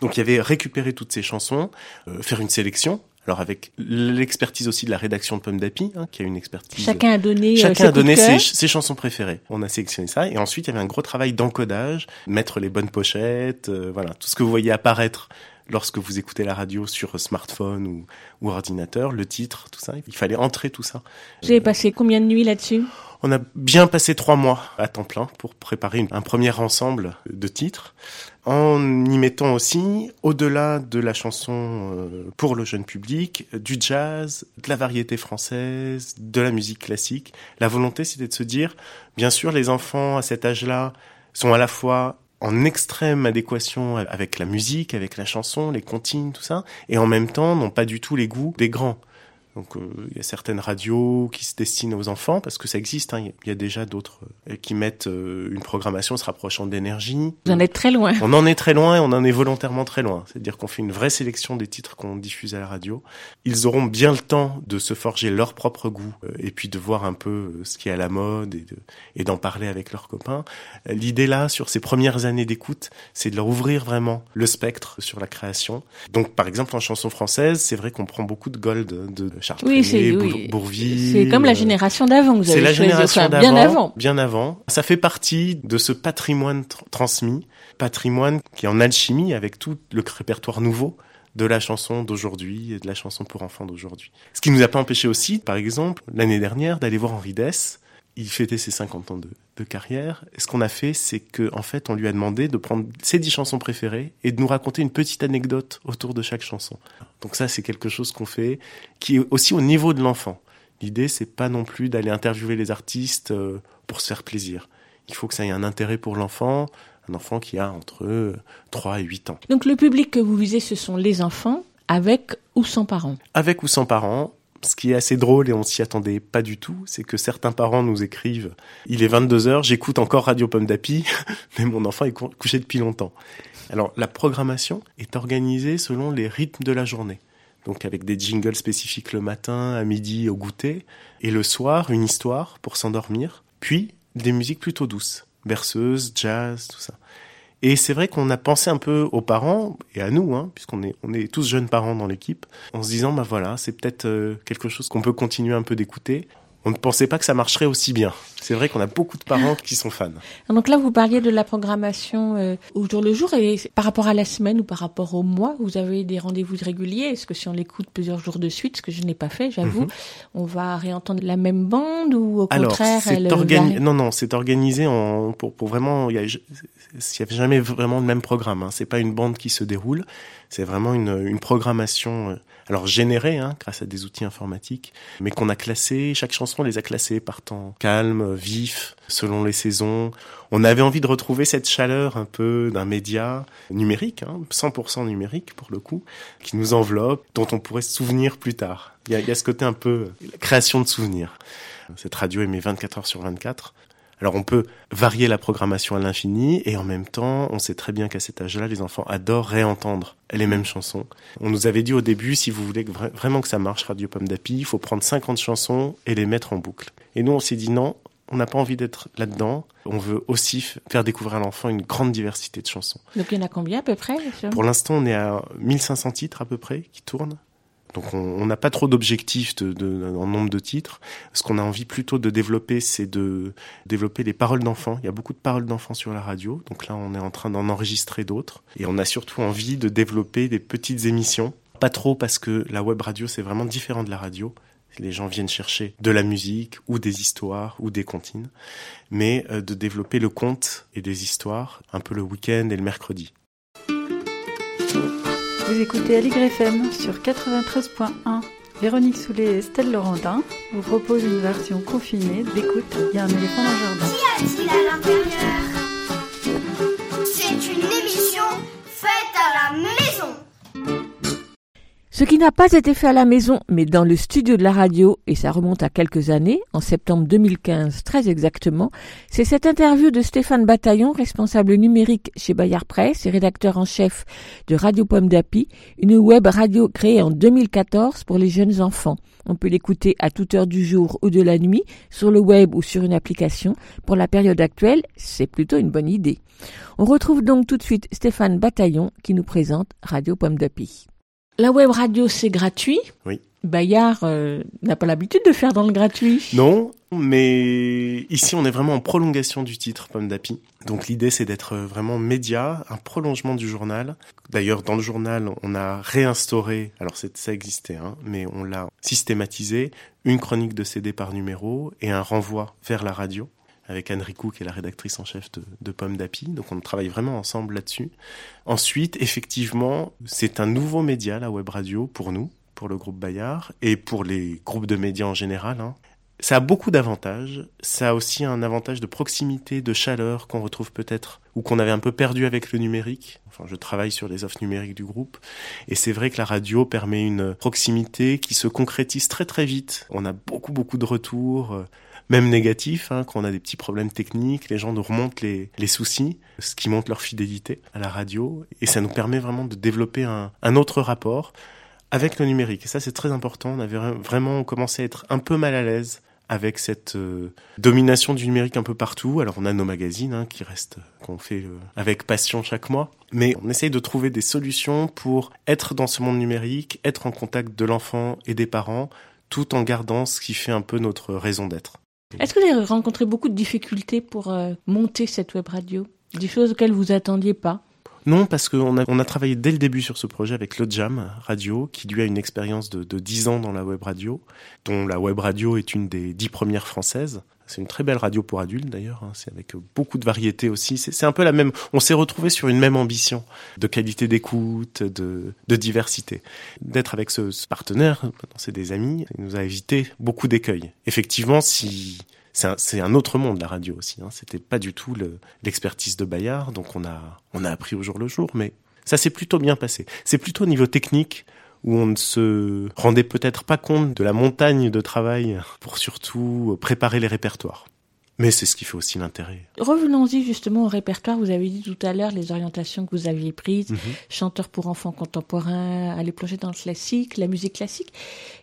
Donc il y avait récupérer toutes ces chansons, euh, faire une sélection. Alors avec l'expertise aussi de la rédaction de Pomme d'Api, hein, qui a une expertise. Chacun a donné, euh, ses Chacun a coups de donné ses, ses chansons préférées. On a sélectionné ça et ensuite il y avait un gros travail d'encodage, mettre les bonnes pochettes, euh, voilà, tout ce que vous voyez apparaître lorsque vous écoutez la radio sur smartphone ou, ou ordinateur, le titre, tout ça. Il fallait entrer tout ça. Avez passé combien de nuits là-dessus? On a bien passé trois mois à temps plein pour préparer un premier ensemble de titres, en y mettant aussi, au-delà de la chanson euh, pour le jeune public, du jazz, de la variété française, de la musique classique. La volonté, c'était de se dire, bien sûr, les enfants à cet âge-là sont à la fois en extrême adéquation avec la musique, avec la chanson, les comptines, tout ça, et en même temps n'ont pas du tout les goûts des grands. Donc euh, il y a certaines radios qui se destinent aux enfants parce que ça existe. hein. Il y a- il y a déjà d'autres euh, qui mettent euh, une programmation se rapprochant d'énergie. Vous en êtes très loin. On en est très loin et on en est volontairement très loin. C'est-à-dire qu'on fait une vraie sélection des titres qu'on diffuse à la radio. Ils auront bien le temps de se forger leur propre goût et puis de voir un peu ce qui est à la mode et de- d'en parler avec leurs copains. L'idée là, sur ces premières années d'écoute, c'est de leur ouvrir vraiment le spectre sur la création. Donc par exemple en chanson française, c'est vrai qu'on prend beaucoup de gold de Charles Oui, Trenet, oui. C'est comme la génération d'avant que vous c'est avez la choisi, génération enfin, d'avant, bien avant. bien avant. Ça fait partie de ce patrimoine tr- transmis, patrimoine qui est en alchimie avec tout le répertoire nouveau de la chanson d'aujourd'hui et de la chanson pour enfants d'aujourd'hui. Ce qui nous a pas empêché aussi, par exemple, l'année dernière, d'aller voir Henri Dess. Il fêtait ses 50 ans de, de carrière. Et ce qu'on a fait, c'est que, en fait, on lui a demandé de prendre ses 10 chansons préférées et de nous raconter une petite anecdote autour de chaque chanson. Donc ça, c'est quelque chose qu'on fait, qui est aussi au niveau de l'enfant. L'idée, c'est pas non plus d'aller interviewer les artistes euh, pour se faire plaisir. Il faut que ça ait un intérêt pour l'enfant, un enfant qui a entre euh, 3 et 8 ans. Donc le public que vous visez, ce sont les enfants, avec ou sans parents? Avec ou sans parents, ce qui est assez drôle et on s'y attendait pas du tout, c'est que certains parents nous écrivent Il est 22 heures, j'écoute encore Radio Pomme d'Api, mais mon enfant est cou- couché depuis longtemps. Alors la programmation est organisée selon les rythmes de la journée. Donc avec des jingles spécifiques le matin, à midi, au goûter, et le soir, une histoire pour s'endormir, puis des musiques plutôt douces, berceuses, jazz, tout ça. Et c'est vrai qu'on a pensé un peu aux parents et à nous, hein, puisqu'on est, on est tous jeunes parents dans l'équipe, en se disant, bah voilà, c'est peut-être euh, quelque chose qu'on peut continuer un peu d'écouter. On ne pensait pas que ça marcherait aussi bien. C'est vrai qu'on a beaucoup de parents qui sont fans. Donc là, vous parliez de la programmation euh, au jour le jour et par rapport à la semaine ou par rapport au mois, vous avez des rendez-vous réguliers. Est-ce que si on l'écoute plusieurs jours de suite, ce que je n'ai pas fait, j'avoue, Mhm. on va réentendre la même bande ou au Alors, contraire, elle c'est organi- non, non, c'est organisé en pour, pour vraiment. Il y a, jamais vraiment le même programme. Hein. C'est pas une bande qui se déroule. C'est vraiment une, une programmation. euh, alors générée hein, grâce à des outils informatiques, mais qu'on a classé. Chaque chanson, on les a classées par temps calme, vif, selon les saisons. On avait envie de retrouver cette chaleur un peu d'un média numérique, hein, 100% numérique pour le coup, qui nous enveloppe, dont on pourrait se souvenir plus tard. Il y y a ce côté un peu euh, création de souvenirs. Cette radio émet 24 heures sur 24. Alors on peut varier la programmation à l'infini et en même temps, on sait très bien qu'à cet âge-là, les enfants adorent réentendre les mêmes chansons. On nous avait dit au début, si vous voulez vraiment que ça marche, Radio Pomme d'Api, il faut prendre 50 chansons et les mettre en boucle. Et nous, on s'est dit non, on n'a pas envie d'être là-dedans. On veut aussi faire découvrir à l'enfant une grande diversité de chansons. Donc il y en a combien à peu près Pour l'instant, on est à 1500 titres à peu près qui tournent. Donc on n'a pas trop d'objectifs de, en nombre de titres. Ce qu'on a envie plutôt de développer, c'est de développer les paroles d'enfants. Il y a beaucoup de paroles d'enfants sur la radio. Donc là, on est en train d'en enregistrer d'autres. Et on a surtout envie de développer des petites émissions. Pas trop parce que la web radio, c'est vraiment différent de la radio. Les gens viennent chercher de la musique ou des histoires ou des comptines, mais euh, de développer le conte et des histoires un peu le week-end et le mercredi. Vous écoutez Aligre FM sur 93.1. Véronique Soulet et Estelle Laurendin vous proposent une version confinée d'écoute Il y a un éléphant dans le jardin. Qu'y a-t-il à l'intérieur? C'est une émission faite à la maison. Ce qui n'a pas été fait à la maison, mais dans le studio de la radio, et ça remonte à quelques années, en septembre 2015 très exactement, c'est cette interview de Stéphane Bataillon, responsable numérique chez Bayard Presse et rédacteur en chef de Radio Pomme d'Api, une web radio créée en 2014 pour les jeunes enfants. On peut l'écouter à toute heure du jour ou de la nuit, sur le web ou sur une application. Pour la période actuelle, c'est plutôt une bonne idée. On retrouve donc tout de suite Stéphane Bataillon qui nous présente Radio Pomme d'Api. La web radio, c'est gratuit. Oui. Bayard euh, n'a pas l'habitude de faire dans le gratuit. Non, mais ici on est vraiment en prolongation du titre Pomme d'Api. Donc l'idée c'est d'être vraiment média, un prolongement du journal. D'ailleurs dans le journal on a réinstauré, alors ça existait, hein, mais on l'a systématisé, une chronique de CD par numéro et un renvoi vers la radio avec Anne Ricou, qui est la rédactrice en chef de, Pomme d'Api. Donc on travaille vraiment ensemble là-dessus. Ensuite, effectivement, c'est un nouveau média, la web radio, pour nous, pour le groupe Bayard, et pour les groupes de médias en général. Hein. Ça a beaucoup d'avantages. Ça a aussi un avantage de proximité, de chaleur qu'on retrouve peut-être ou qu'on avait un peu perdu avec le numérique. Enfin, je travaille sur les offres numériques du groupe. Et c'est vrai que la radio permet une proximité qui se concrétise très très vite. On a beaucoup beaucoup de retours, euh, même négatifs, hein, quand on a des petits problèmes techniques. Les gens nous remontent les, les soucis, ce qui montre leur fidélité à la radio. Et ça nous permet vraiment de développer un, un autre rapport avec le numérique. Et ça, c'est très important. On avait vraiment commencé à être un peu mal à l'aise avec cette euh, domination du numérique un peu partout. Alors on a nos magazines hein, qui restent, qu'on fait euh, avec passion chaque mois, mais on essaye de trouver des solutions pour être dans ce monde numérique, être en contact de l'enfant et des parents, tout en gardant ce qui fait un peu notre raison d'être. Est-ce que vous avez rencontré beaucoup de difficultés pour euh, monter cette web radio? Des choses auxquelles vous attendiez pas? Non, parce qu'on a, on a travaillé dès le début sur ce projet avec le Jam Radio, qui lui a une expérience de, de 10 ans dans la web radio, dont la web radio est une des 10 premières françaises. C'est une très belle radio pour adultes d'ailleurs, hein. c'est avec beaucoup de variété aussi. C'est un peu la même. On s'est retrouvé sur une même ambition de qualité d'écoute, de, diversité. D'être avec ce, partenaire, c'est des amis, il nous a évité beaucoup d'écueils. Effectivement, si c'est un, un, autre monde la radio aussi. Hein. C'était pas du tout l'expertise de Bayard, donc on a on a appris au jour le jour, mais ça s'est plutôt bien passé. C'est plutôt au niveau technique où on ne se rendait peut-être pas compte de la montagne de travail pour surtout préparer les répertoires. Mais c'est ce qui fait aussi l'intérêt. Revenons-y justement au répertoire. Vous avez dit tout à l'heure les orientations que vous aviez prises, mm -hmm. chanteur pour enfants contemporains, aller plonger dans le classique, la musique classique.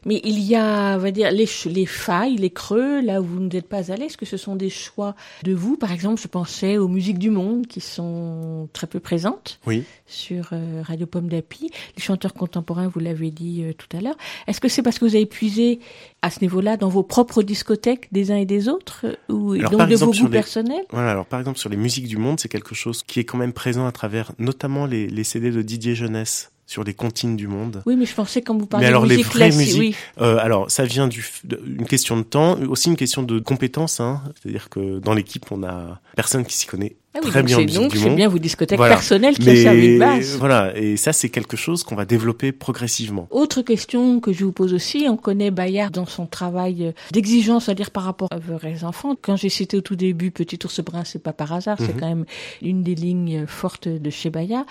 Mais il y a, on va dire, les, les failles, les creux, là où vous n'êtes pas à l'aise, que ce sont des choix de vous? Par exemple, je pensais aux musiques du monde qui sont très peu présentes oui. Sur euh, Radio Pomme d'Api. Les chanteurs contemporains, vous l'avez dit euh, tout à l'heure. Est-ce que c'est parce que vous avez puisé à ce niveau-là dans vos propres discothèques des uns et des autres ou alors, donc de exemple, vos goûts les- personnels? Voilà, alors par exemple sur les musiques du monde, c'est quelque chose qui est quand même présent à travers notamment les, les CD de Didier Jeunesse sur les comptines du monde. Oui, mais je pensais quand vous parlez Mais alors de les musique vraies classique, musiques, oui. euh, alors ça vient du une question de temps, aussi une question de compétence. Hein, C'est-à-dire que dans l'équipe, on a personne qui s'y connaît Ah oui, très bien en musique c'est bien vos discothèques Voilà. personnelles qui ont servi de base. Voilà, et ça c'est quelque chose qu'on va développer progressivement. Autre question que je vous pose aussi, on connaît Bayard dans son travail d'exigence, à dire par rapport à vos enfants. Quand j'ai cité au tout début Petit ours brun, c'est pas par hasard, c'est Mhm. quand même une des lignes fortes de chez Bayard.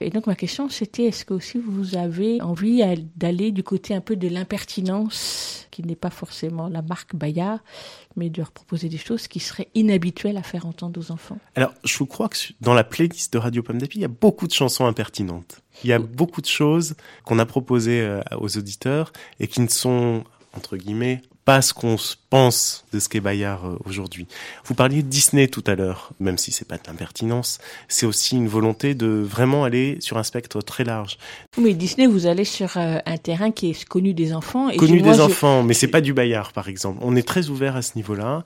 Et donc ma question c'était, est-ce que aussi vous avez envie d'aller du côté un peu de l'impertinence, qui n'est pas forcément la marque Bayard, mais de leur proposer des choses qui seraient inhabituelles à faire entendre aux enfants? Alors, je crois que dans la playlist de Radio Pomme d'Api, il y a beaucoup de chansons impertinentes. Il y a beaucoup de choses qu'on a proposées euh, aux auditeurs et qui ne sont entre guillemets, pas ce qu'on se pense de ce qu'est Bayard euh, aujourd'hui. Vous parliez de Disney tout à l'heure, même si c'est pas de l'impertinence, c'est aussi une volonté de vraiment aller sur un spectre très large. Oui, Disney, vous allez sur euh, un terrain qui est connu des enfants. Et Connu des je- enfants, mais c'est pas du Bayard, par exemple. On est très ouvert à ce niveau-là.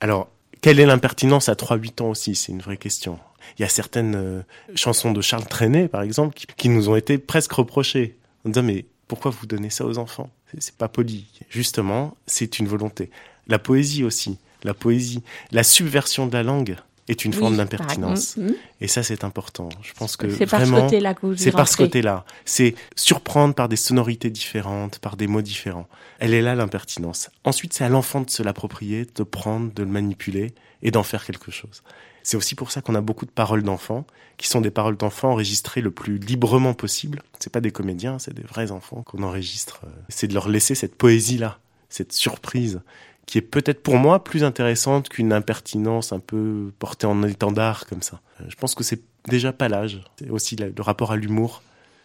Alors, quelle est l'impertinence à 3-8 ans aussi? C'est une vraie question. Il y a certaines euh, chansons de Charles Trenet, par exemple, qui, nous ont été presque reprochées. On disant, mais pourquoi vous donnez ça aux enfants? C'est pas poli. Justement, c'est une volonté. La poésie aussi. La poésie. La subversion de la langue est une Oui, forme d'impertinence. Mm. Et ça, c'est important. Je pense que C'est par ce vraiment, côté-là que vous y C'est par ce côté-là. C'est surprendre par des sonorités différentes, par des mots différents. Elle est là l'impertinence. Ensuite, c'est à l'enfant de se l'approprier, de prendre, de le manipuler et d'en faire quelque chose. C'est aussi pour ça qu'on a beaucoup de paroles d'enfants, qui sont des paroles d'enfants enregistrées le plus librement possible. C'est pas des comédiens, c'est des vrais enfants qu'on enregistre. C'est de leur laisser cette poésie-là, cette surprise, qui est peut-être pour moi plus intéressante qu'une impertinence un peu portée en étendard comme ça. Euh, Je pense que c'est déjà pas l'âge. C'est aussi le rapport à l'humour.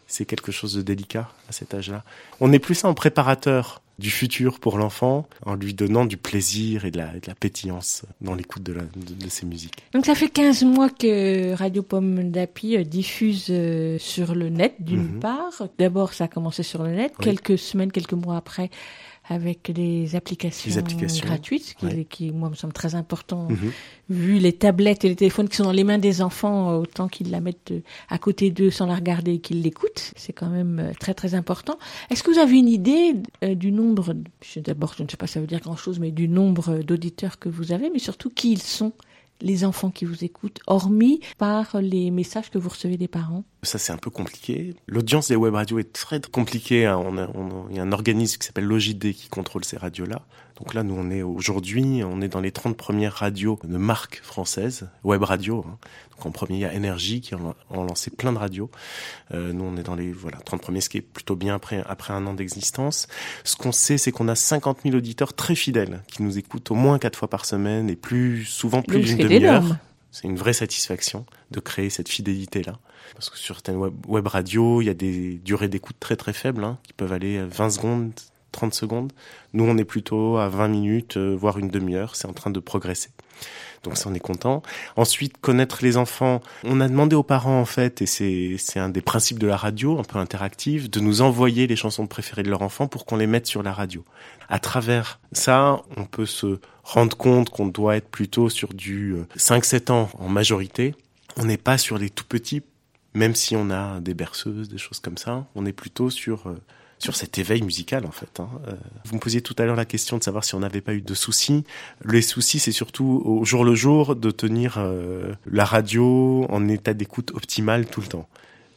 C'est quelque chose de délicat à cet âge-là. On est plus en préparateur du futur pour l'enfant, en lui donnant du plaisir et de la, et de la pétillance dans l'écoute de, la- de, de ses musiques. Donc ça fait 15 mois que Radio Pomme d'Api euh, diffuse euh, sur le net, d'une Mhm. part. D'abord, ça a commencé sur le net. Oui. Quelques semaines, quelques mois après, avec des applications, Les applications, gratuites, qui, ouais. qui, moi, me semble très important, Mhm. vu les tablettes et les téléphones qui sont dans les mains des enfants, euh, autant qu'ils la mettent euh, à côté d'eux sans la regarder et qu'ils l'écoutent. C'est quand même euh, très, très important. Est-ce que vous avez une idée du nombre, d'abord, je ne sais pas si ça veut dire grand-chose, mais du nombre d'auditeurs que vous avez, mais surtout qui ils sont les enfants qui vous écoutent, hormis par les messages que vous recevez des parents? Ça, c'est un peu compliqué. L'audience des web radios est très compliquée. hein. On a, on a- il y a un organisme qui s'appelle Logid qui contrôle ces radios-là. Donc là, nous, on est aujourd'hui, on est dans les 30 premières radios de marque française, web radio. hein. Donc en premier, il y a Énergie qui en ont lancé plein de radios. Euh, nous, on est dans les voilà 30 premiers, ce qui est plutôt bien après, après un an d'existence. Ce qu'on sait, c'est qu'on a 50 000 auditeurs très fidèles qui nous écoutent au moins quatre fois par semaine et plus souvent plus d'une demi-heure. C'est une vraie satisfaction de créer cette fidélité-là. Parce que sur certaines web, web radios, il y a des durées d'écoute très très faibles, hein, qui peuvent aller à 20 secondes, 30 secondes. Nous, on est plutôt à 20 minutes, euh, voire une demi-heure. C'est en train de progresser. Donc ça, on est content. Ensuite, connaître les enfants. On a demandé aux parents, en fait, et c'est, un des principes de la radio, un peu interactive, de nous envoyer les chansons préférées de leur enfant pour qu'on les mette sur la radio. À travers ça, on peut se rendre compte qu'on doit être plutôt sur du euh, 5-7 ans en majorité. On n'est pas sur les tout petits, même si on a des berceuses, des choses comme ça. On est plutôt sur... euh, sur cet éveil musical en fait. hein. Euh, vous me posiez tout à l'heure la question de savoir si on n'avait pas eu de soucis. Les soucis, c'est surtout au jour le jour de tenir euh, la radio en état d'écoute optimal tout le temps.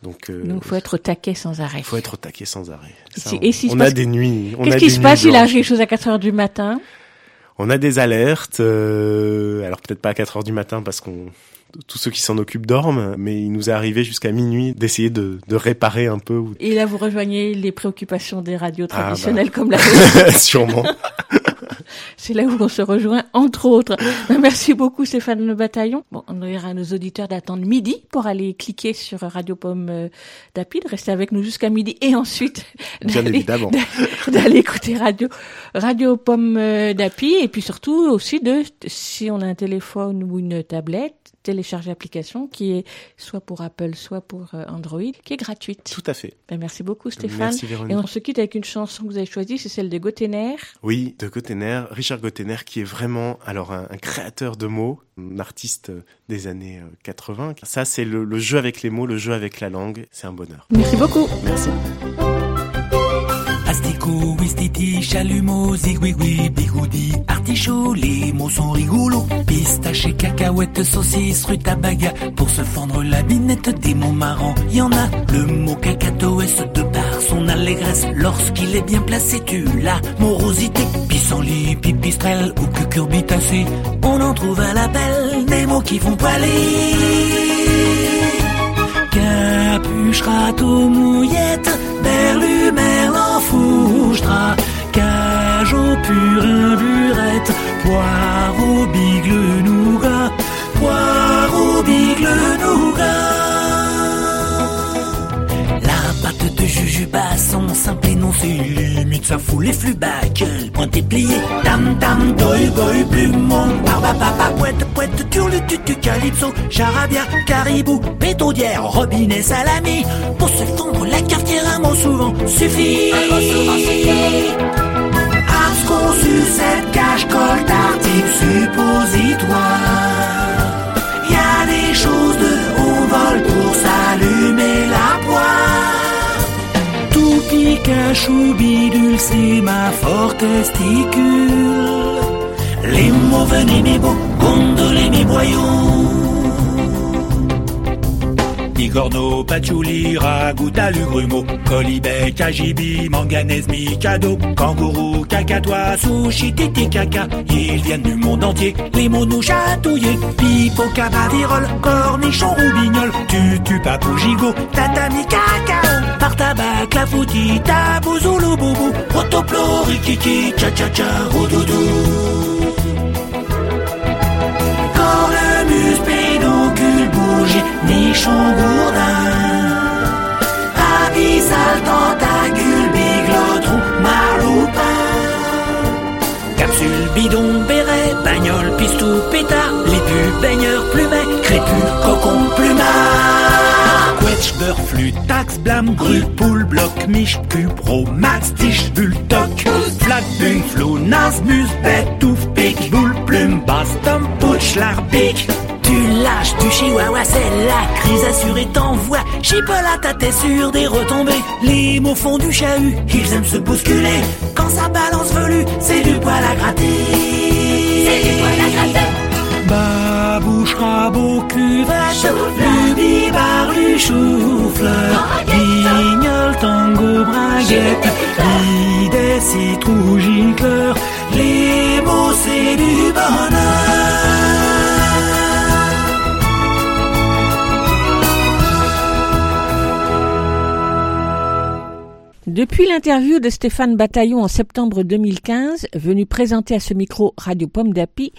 Donc, euh, Donc, il faut être au taquet sans arrêt. il faut être au taquet sans arrêt. Ça, Si- on et on passe- a des nuits. on Qu'est-ce qui se passe s'il arrive quelque chose à 4 heures du matin? On a des alertes, euh, alors peut-être pas à 4 heures du matin parce qu'on tous ceux qui s'en occupent dorment, mais il nous est arrivé jusqu'à minuit d'essayer de, de réparer un peu. Et là, vous rejoignez les préoccupations des radios Ah, bah. traditionnelles comme la. Sûrement. C'est là où on se rejoint, entre autres. Merci beaucoup, Stéphane Le Bataillon. Bon, on dira à nos auditeurs d'attendre midi pour aller cliquer sur Radio Pomme euh, d'Api, de rester avec nous jusqu'à midi et ensuite d'aller écouter Radio, Radio Pomme euh, d'Api et puis surtout aussi de, si on a un téléphone ou une tablette, télécharger l'application qui est soit pour Apple, soit pour euh, Android, qui est gratuite. Tout à fait. Ben, merci beaucoup, Stéphane. Merci, Véronique. Et on se quitte avec une chanson que vous avez choisie, c'est celle de Gotener. Oui, de Gottener, Richard Gottener, qui est vraiment alors un, un créateur de mots, un artiste euh, des années euh, 80. Ça, c'est le, le jeu avec les mots, le jeu avec la langue. C'est un bonheur. Merci beaucoup. Merci. Asticot, Wistiti, chalumeau, zigouigoui, bigoudi, artichaut, les mots sont rigolos. Pistache et cacahuètes, saucisse, rutabaga, pour se fendre la binette des mots marrants. Y en a, le mot cacatoès de par son allégresse, lorsqu'il est bien placé, tu l'as. Morosité, pissenlit, pipistrelle ou cucurbitacée, on en trouve à l'appel des mots qui font poiler. Capuche, râteau, mouillette, fougera, cajot, purin, burette, poireau, bigle, nougat, poireau, de jujubas, son simple et non c'est limite, ça fout les flux back, pointé plié, tam tam, doi boy, plumeau, barba papa, poète, poète, turlu, tutu, calypso, charabia, caribou, pétaudière, robinet, salami, pour se fondre la cafetière, un mot souvent suffit. Un mot souvent suffit. Ars conçu, cette cage, colle, tartine, suppositoire. Y a des choses de haut vol pour s'allumer Pikachu bidule, c'est ma fort testicule. Les mots venaient mes beaux, gondoler mes boyaux. Bigorneau, patchouli, ragout, alugrumeau, colibet, kajibi, manganèse, mikado, kangourou, cacatois, sushi, titi, caca. Ils viennent du monde entier, les mots nous chatouiller. Pipo, cabavirole, cornichon, roubignol, tutu, papou, gigot, tatami, cacao. Par tabac, la fouti, tabou, boubou, protoplo, rikiki, cha cha cha, roudoudou. Nichon, gourdin. Abyssal, tentacule, biglot, ou marloupin. Capsule, bidon, béret, bagnole, pistou, pétard, les pubs, baigneurs, plumet, crépus, cocon, plumard. Quetch, beurre, flûte, taxe, blâme, grue, poule, bloc, miche, cupro, max, tige, bultoc, flat, bung, flou, nas, muse, bête, touffe, pique, boule, plume, basse, tom. Tu lâches du chihuahua, c'est la crise assurée t'envoie. Chipolata, t'es sur des retombées. Les mots font du chahut, ils aiment se bousculer. Quand ça balance velu, c'est du poil à gratter. C'est du poil à gratter. Babouche, rabot, cuvette, lubi, barlu, chou-fleur, guignol, tango, braguette, idée, citrou, gicleur, les mots c'est du bonheur. Depuis l'interview de Stéphane Bataillon en septembre 2015, venu présenter à ce micro Radio Pomme d'Api,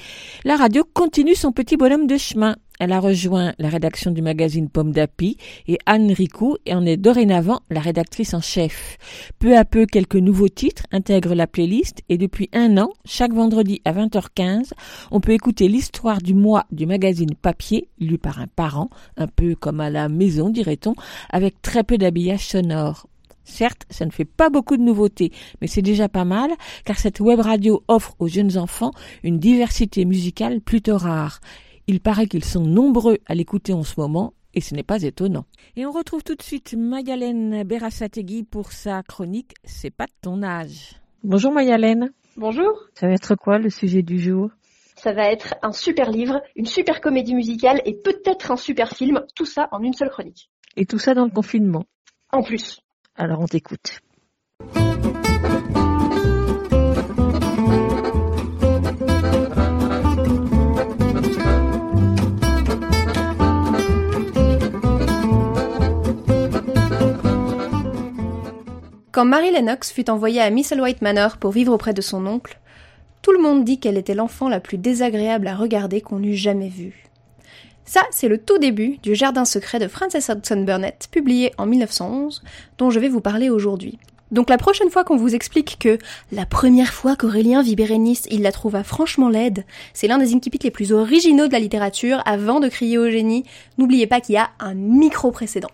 la radio continue son petit bonhomme de chemin. Elle a rejoint la rédaction du magazine Pomme d'Api et Anne Ricou et en est dorénavant la rédactrice en chef. Peu à peu, quelques nouveaux titres intègrent la playlist et depuis un an, chaque vendredi à 20h15, on peut écouter l'histoire du mois du magazine papier, lu par un parent, un peu comme à la maison, dirait-on, avec très peu d'habillage sonore. Certes, ça ne fait pas beaucoup de nouveautés, mais c'est déjà pas mal, car cette web radio offre aux jeunes enfants une diversité musicale plutôt rare. Il paraît qu'ils sont nombreux à l'écouter en ce moment, et ce n'est pas étonnant. Et on retrouve tout de suite Mayalène Berasategui pour sa chronique C'est pas de ton âge. Bonjour Mayalène. Bonjour. Ça va être quoi le sujet du jour? Ça va être un super livre, une super comédie musicale et peut-être un super film, tout ça en une seule chronique. Et tout ça dans le confinement? En plus. Alors on t'écoute. Quand Mary Lennox fut envoyée à Misselwhite Manor pour vivre auprès de son oncle, tout le monde dit qu'elle était l'enfant la plus désagréable à regarder qu'on eût jamais vue. Ça, c'est le tout début du Jardin secret de Frances Hodgson Burnett, publié en 1911, dont je vais vous parler aujourd'hui. Donc la prochaine fois qu'on vous explique que la première fois qu'Aurélien vit Bérénice, il la trouva franchement laide, c'est l'un des incipits les plus originaux de la littérature, avant de crier au génie, n'oubliez pas qu'il y a un micro précédent.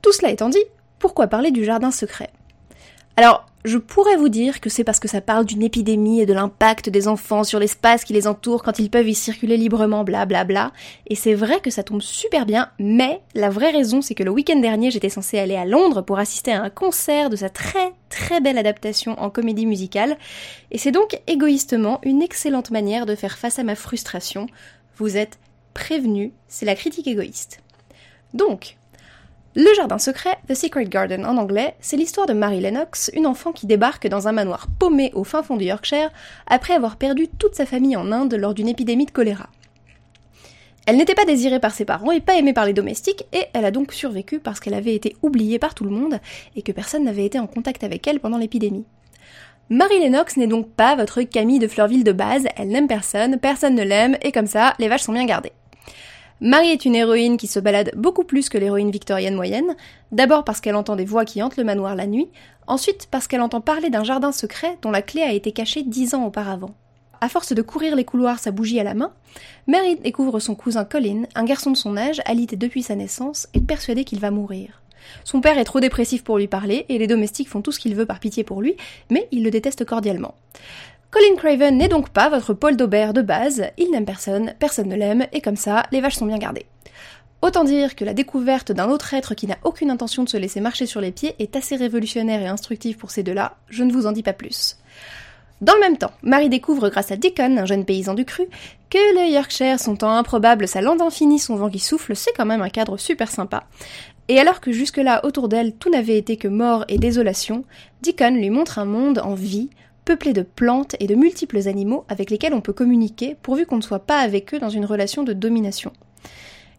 Tout cela étant dit, pourquoi parler du Jardin secret? Alors, je pourrais vous dire que c'est parce que ça parle d'une épidémie et de l'impact des enfants sur l'espace qui les entoure quand ils peuvent y circuler librement, blablabla. Bla bla. Et c'est vrai que ça tombe super bien, mais la vraie raison c'est que le week-end dernier j'étais censée aller à Londres pour assister à un concert de sa très très belle adaptation en comédie musicale. Et c'est donc égoïstement une excellente manière de faire face à ma frustration. Vous êtes prévenu, c'est la critique égoïste. Donc, le jardin secret, The Secret Garden en anglais, c'est l'histoire de Mary Lennox, une enfant qui débarque dans un manoir paumé au fin fond du Yorkshire après avoir perdu toute sa famille en Inde lors d'une épidémie de choléra. Elle n'était pas désirée par ses parents et pas aimée par les domestiques, et elle a donc survécu parce qu'elle avait été oubliée par tout le monde et que personne n'avait été en contact avec elle pendant l'épidémie. Mary Lennox n'est donc pas votre Camille de Fleurville de base, elle n'aime personne, personne ne l'aime, et comme ça, les vaches sont bien gardées. Marie est une héroïne qui se balade beaucoup plus que l'héroïne victorienne moyenne, d'abord parce qu'elle entend des voix qui hantent le manoir la nuit, ensuite parce qu'elle entend parler d'un jardin secret dont la clé a été cachée dix ans auparavant. À force de courir les couloirs sa bougie à la main, Mary découvre son cousin Colin, un garçon de son âge, alité depuis sa naissance et persuadé qu'il va mourir. Son père est trop dépressif pour lui parler et les domestiques font tout ce qu'il veut par pitié pour lui, mais il le déteste cordialement. Colin Craven n'est donc pas votre Paul d'Aubert de base, il n'aime personne, personne ne l'aime, et comme ça, les vaches sont bien gardées. Autant dire que la découverte d'un autre être qui n'a aucune intention de se laisser marcher sur les pieds est assez révolutionnaire et instructive pour ces deux-là, je ne vous en dis pas plus. Dans le même temps, Marie découvre grâce à Deacon, un jeune paysan du cru, que le Yorkshire, son temps improbable, sa lande infinie, son vent qui souffle, c'est quand même un cadre super sympa. Et alors que jusque-là, autour d'elle, tout n'avait été que mort et désolation, Deacon lui montre un monde en vie, peuplé de plantes et de multiples animaux avec lesquels on peut communiquer pourvu qu'on ne soit pas avec eux dans une relation de domination.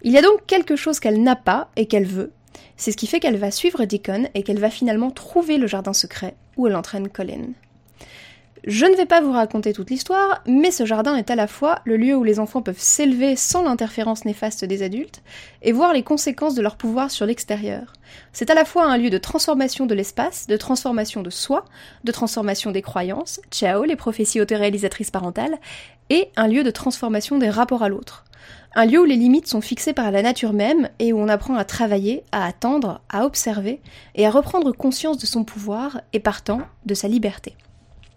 Il y a donc quelque chose qu'elle n'a pas et qu'elle veut. C'est ce qui fait qu'elle va suivre Deacon et qu'elle va finalement trouver le jardin secret où elle entraîne Colin. Je ne vais pas vous raconter toute l'histoire, mais ce jardin est à la fois le lieu où les enfants peuvent s'élever sans l'interférence néfaste des adultes et voir les conséquences de leur pouvoir sur l'extérieur. C'est à la fois un lieu de transformation de l'espace, de transformation de soi, de transformation des croyances, ciao les prophéties autoréalisatrices parentales, et un lieu de transformation des rapports à l'autre. Un lieu où les limites sont fixées par la nature même et où on apprend à travailler, à attendre, à observer et à reprendre conscience de son pouvoir et partant de sa liberté.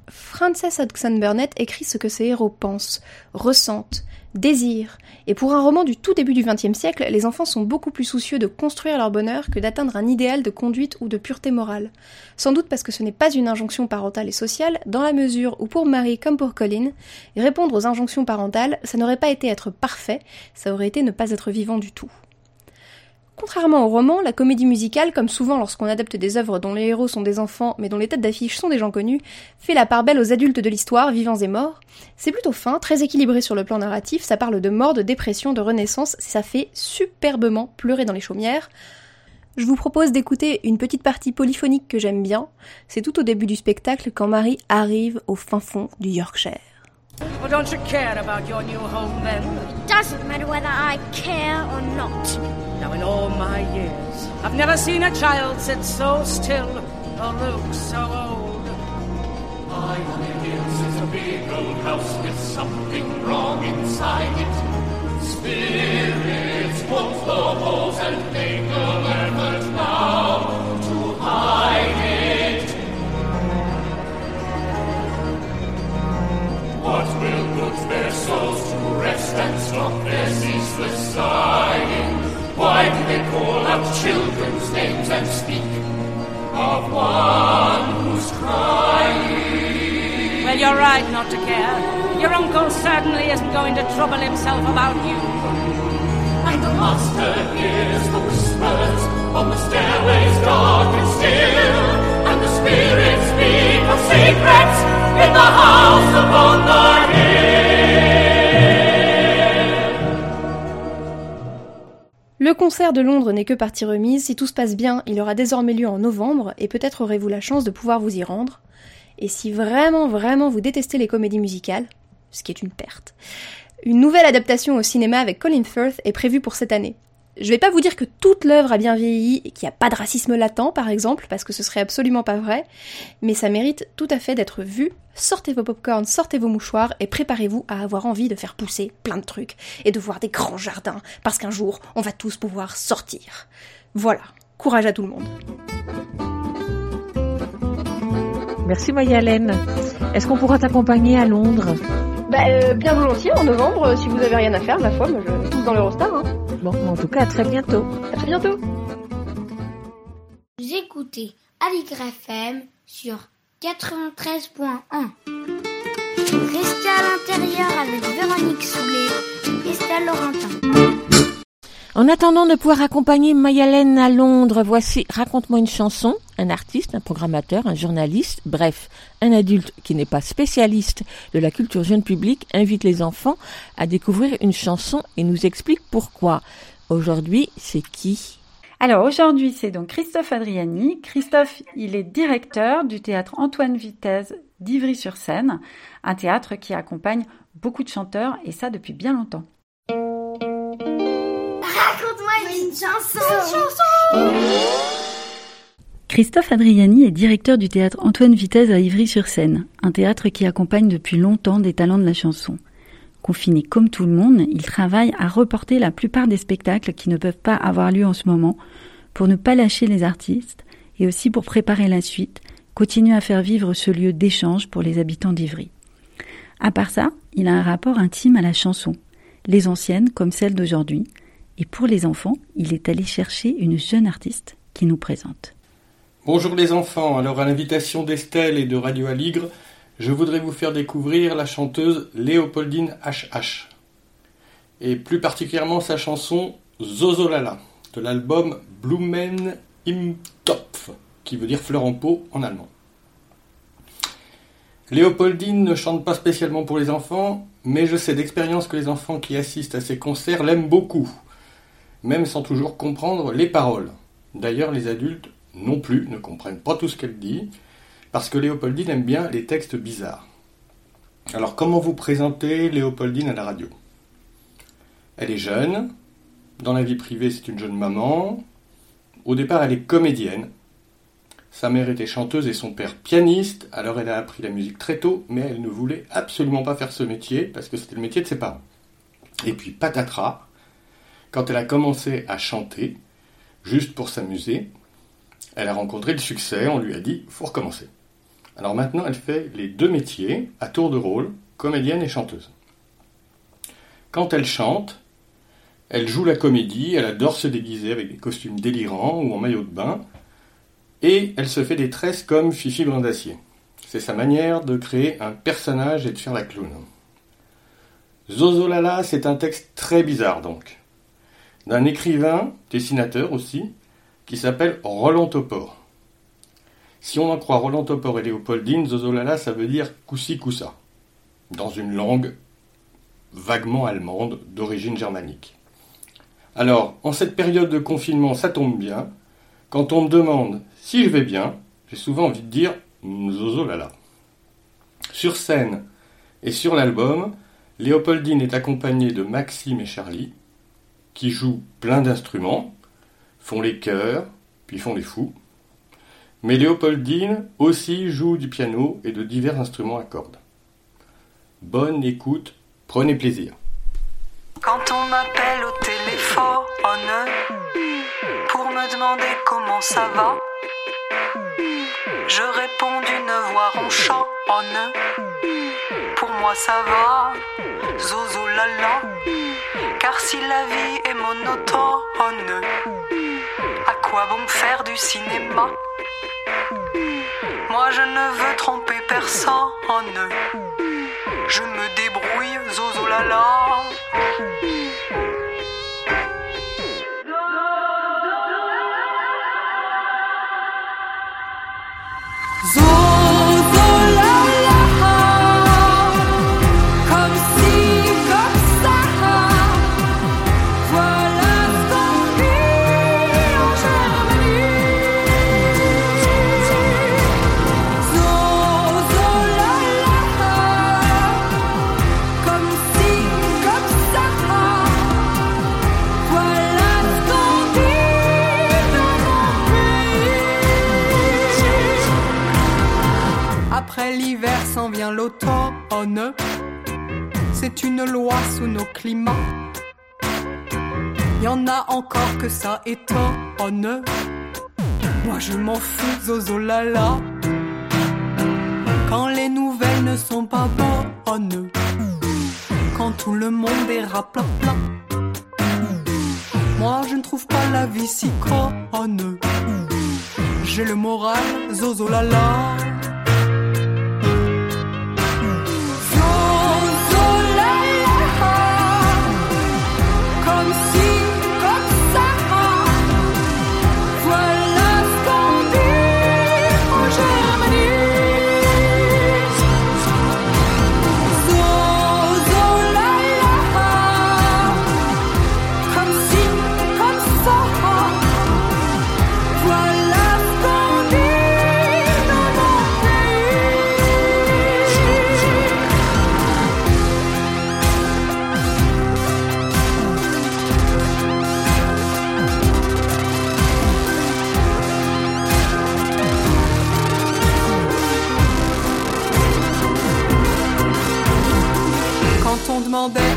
Frances Hodgson Burnett écrit ce que ses héros pensent, ressentent, désirent, et pour un roman du tout début du XXe siècle, les enfants sont beaucoup plus soucieux de construire leur bonheur que d'atteindre un idéal de conduite ou de pureté morale. Sans doute parce que ce n'est pas une injonction parentale et sociale, dans la mesure où pour Marie comme pour Colin, répondre aux injonctions parentales, ça n'aurait pas été être parfait, ça aurait été ne pas être vivant du tout. Contrairement au roman, la comédie musicale, comme souvent lorsqu'on adapte des œuvres dont les héros sont des enfants mais dont les têtes d'affiche sont des gens connus, fait la part belle aux adultes de l'histoire, vivants et morts. C'est plutôt fin, très équilibré sur le plan narratif, ça parle de mort, de dépression, de renaissance, ça fait superbement pleurer dans les chaumières. Je vous propose d'écouter une petite partie polyphonique que j'aime bien. C'est tout au début du spectacle quand Marie arrive au fin fond du Yorkshire. Well, don't you care about your new home then? It doesn't matter whether I care or not. Now, in all my years, I've never seen a child sit so still or look so old. I on the hills is a big old house with something wrong inside it. Spirits walk the halls and make no What will put their souls to rest and stop their ceaseless sighing? Why do they call out children's names and speak of one who's crying? Well, you're right not to care. Your uncle certainly isn't going to trouble himself about you. And the master hears the whispers on the stairways dark and still, and the spirits speak of secrets Le concert de Londres n'est que partie remise, si tout se passe bien, il aura désormais lieu en novembre, et peut-être aurez-vous la chance de pouvoir vous y rendre. Et si vraiment, vraiment vous détestez les comédies musicales, ce qui est une perte, une nouvelle adaptation au cinéma avec Colin Firth est prévue pour cette année. Je vais pas vous dire que toute l'œuvre a bien vieilli et qu'il n'y a pas de racisme latent, par exemple, parce que ce serait absolument pas vrai, mais ça mérite tout à fait d'être vu. Sortez vos popcorns, sortez vos mouchoirs et préparez-vous à avoir envie de faire pousser plein de trucs et de voir des grands jardins, parce qu'un jour, on va tous pouvoir sortir. Voilà, courage à tout le monde. Merci Mayalène. Est-ce qu'on pourra t'accompagner à Londres? Bah, euh, bien volontiers, en novembre, euh, si vous avez rien à faire, ma foi, moi je tous dans l'Eurostar. Hein. Bon, en tout cas, à très bientôt. À très bientôt. Vous écoutez Aligre FM sur 93.1. Restez à l'intérieur avec Véronique Soulet et Estelle Laurentin. En attendant de pouvoir accompagner Mayalène à Londres, voici Raconte-moi une chanson, un artiste, un programmateur, un journaliste, bref, un adulte qui n'est pas spécialiste de la culture jeune public invite les enfants à découvrir une chanson et nous explique pourquoi. Aujourd'hui, c'est qui? Alors aujourd'hui, c'est donc Christophe Adriani. Christophe, il est directeur du théâtre Antoine Vitesse d'Ivry-sur-Seine, un théâtre qui accompagne beaucoup de chanteurs et ça depuis bien longtemps. Raconte-moi une chanson. Christophe Adriani est directeur du théâtre Antoine Vitesse à Ivry-sur-Seine, un théâtre qui accompagne depuis longtemps des talents de la chanson. Confiné comme tout le monde, il travaille à reporter la plupart des spectacles qui ne peuvent pas avoir lieu en ce moment pour ne pas lâcher les artistes et aussi pour préparer la suite, continuer à faire vivre ce lieu d'échange pour les habitants d'Ivry. À part ça, il a un rapport intime à la chanson, les anciennes comme celles d'aujourd'hui, et pour les enfants, il est allé chercher une jeune artiste qui nous présente. Bonjour les enfants, alors à l'invitation d'Estelle et de Radio Aligre, je voudrais vous faire découvrir la chanteuse Léopoldine HH. Et plus particulièrement sa chanson Zozolala, de l'album Blumen im Topf, qui veut dire fleur en pot en allemand. Léopoldine ne chante pas spécialement pour les enfants, mais je sais d'expérience que les enfants qui assistent à ses concerts l'aiment beaucoup, même sans toujours comprendre les paroles. D'ailleurs, les adultes non plus ne comprennent pas tout ce qu'elle dit, parce que Léopoldine aime bien les textes bizarres. Alors comment vous présenter Léopoldine à la radio? Elle est jeune, dans la vie privée c'est une jeune maman, au départ elle est comédienne, sa mère était chanteuse et son père pianiste, alors elle a appris la musique très tôt, mais elle ne voulait absolument pas faire ce métier, parce que c'était le métier de ses parents. Et puis patatras, quand elle a commencé à chanter, juste pour s'amuser, elle a rencontré le succès, on lui a dit, faut recommencer. Alors maintenant, elle fait les deux métiers à tour de rôle, comédienne et chanteuse. Quand elle chante, elle joue la comédie, elle adore se déguiser avec des costumes délirants ou en maillot de bain, et elle se fait des tresses comme Fifi Brindacier. C'est sa manière de créer un personnage et de faire la clown. Zozolala, c'est un texte très bizarre donc, d'un écrivain, dessinateur aussi, qui s'appelle Roland Topor. Si on en croit Roland Topor et Léopoldine, Zozolala, ça veut dire coussi coussa, dans une langue vaguement allemande d'origine germanique. Alors, en cette période de confinement, ça tombe bien. Quand on me demande si je vais bien, j'ai souvent envie de dire Zozolala. Sur scène et sur l'album, Léopoldine est accompagnée de Maxime et Charlie, qui jouent plein d'instruments, font les chœurs, puis font les fous. Mais Léopoldine aussi joue du piano et de divers instruments à cordes. Bonne écoute, prenez plaisir. Quand on m'appelle au téléphone pour me demander comment ça va, je réponds d'une voix ronchonne. Pour moi ça va, zozo lala. Car si la vie est monotone, à quoi bon faire du cinéma? Moi je ne veux tromper personne. Je me débrouille, zozo lala. Comme vient l'automne? C'est une loi sous nos climats. Y en a encore que ça étonne. Moi je m'en fous, zozo. Quand les nouvelles ne sont pas bonnes. Quand tout le monde est raplapla. Moi je ne trouve pas la vie si conne. J'ai le moral, zozo. Comme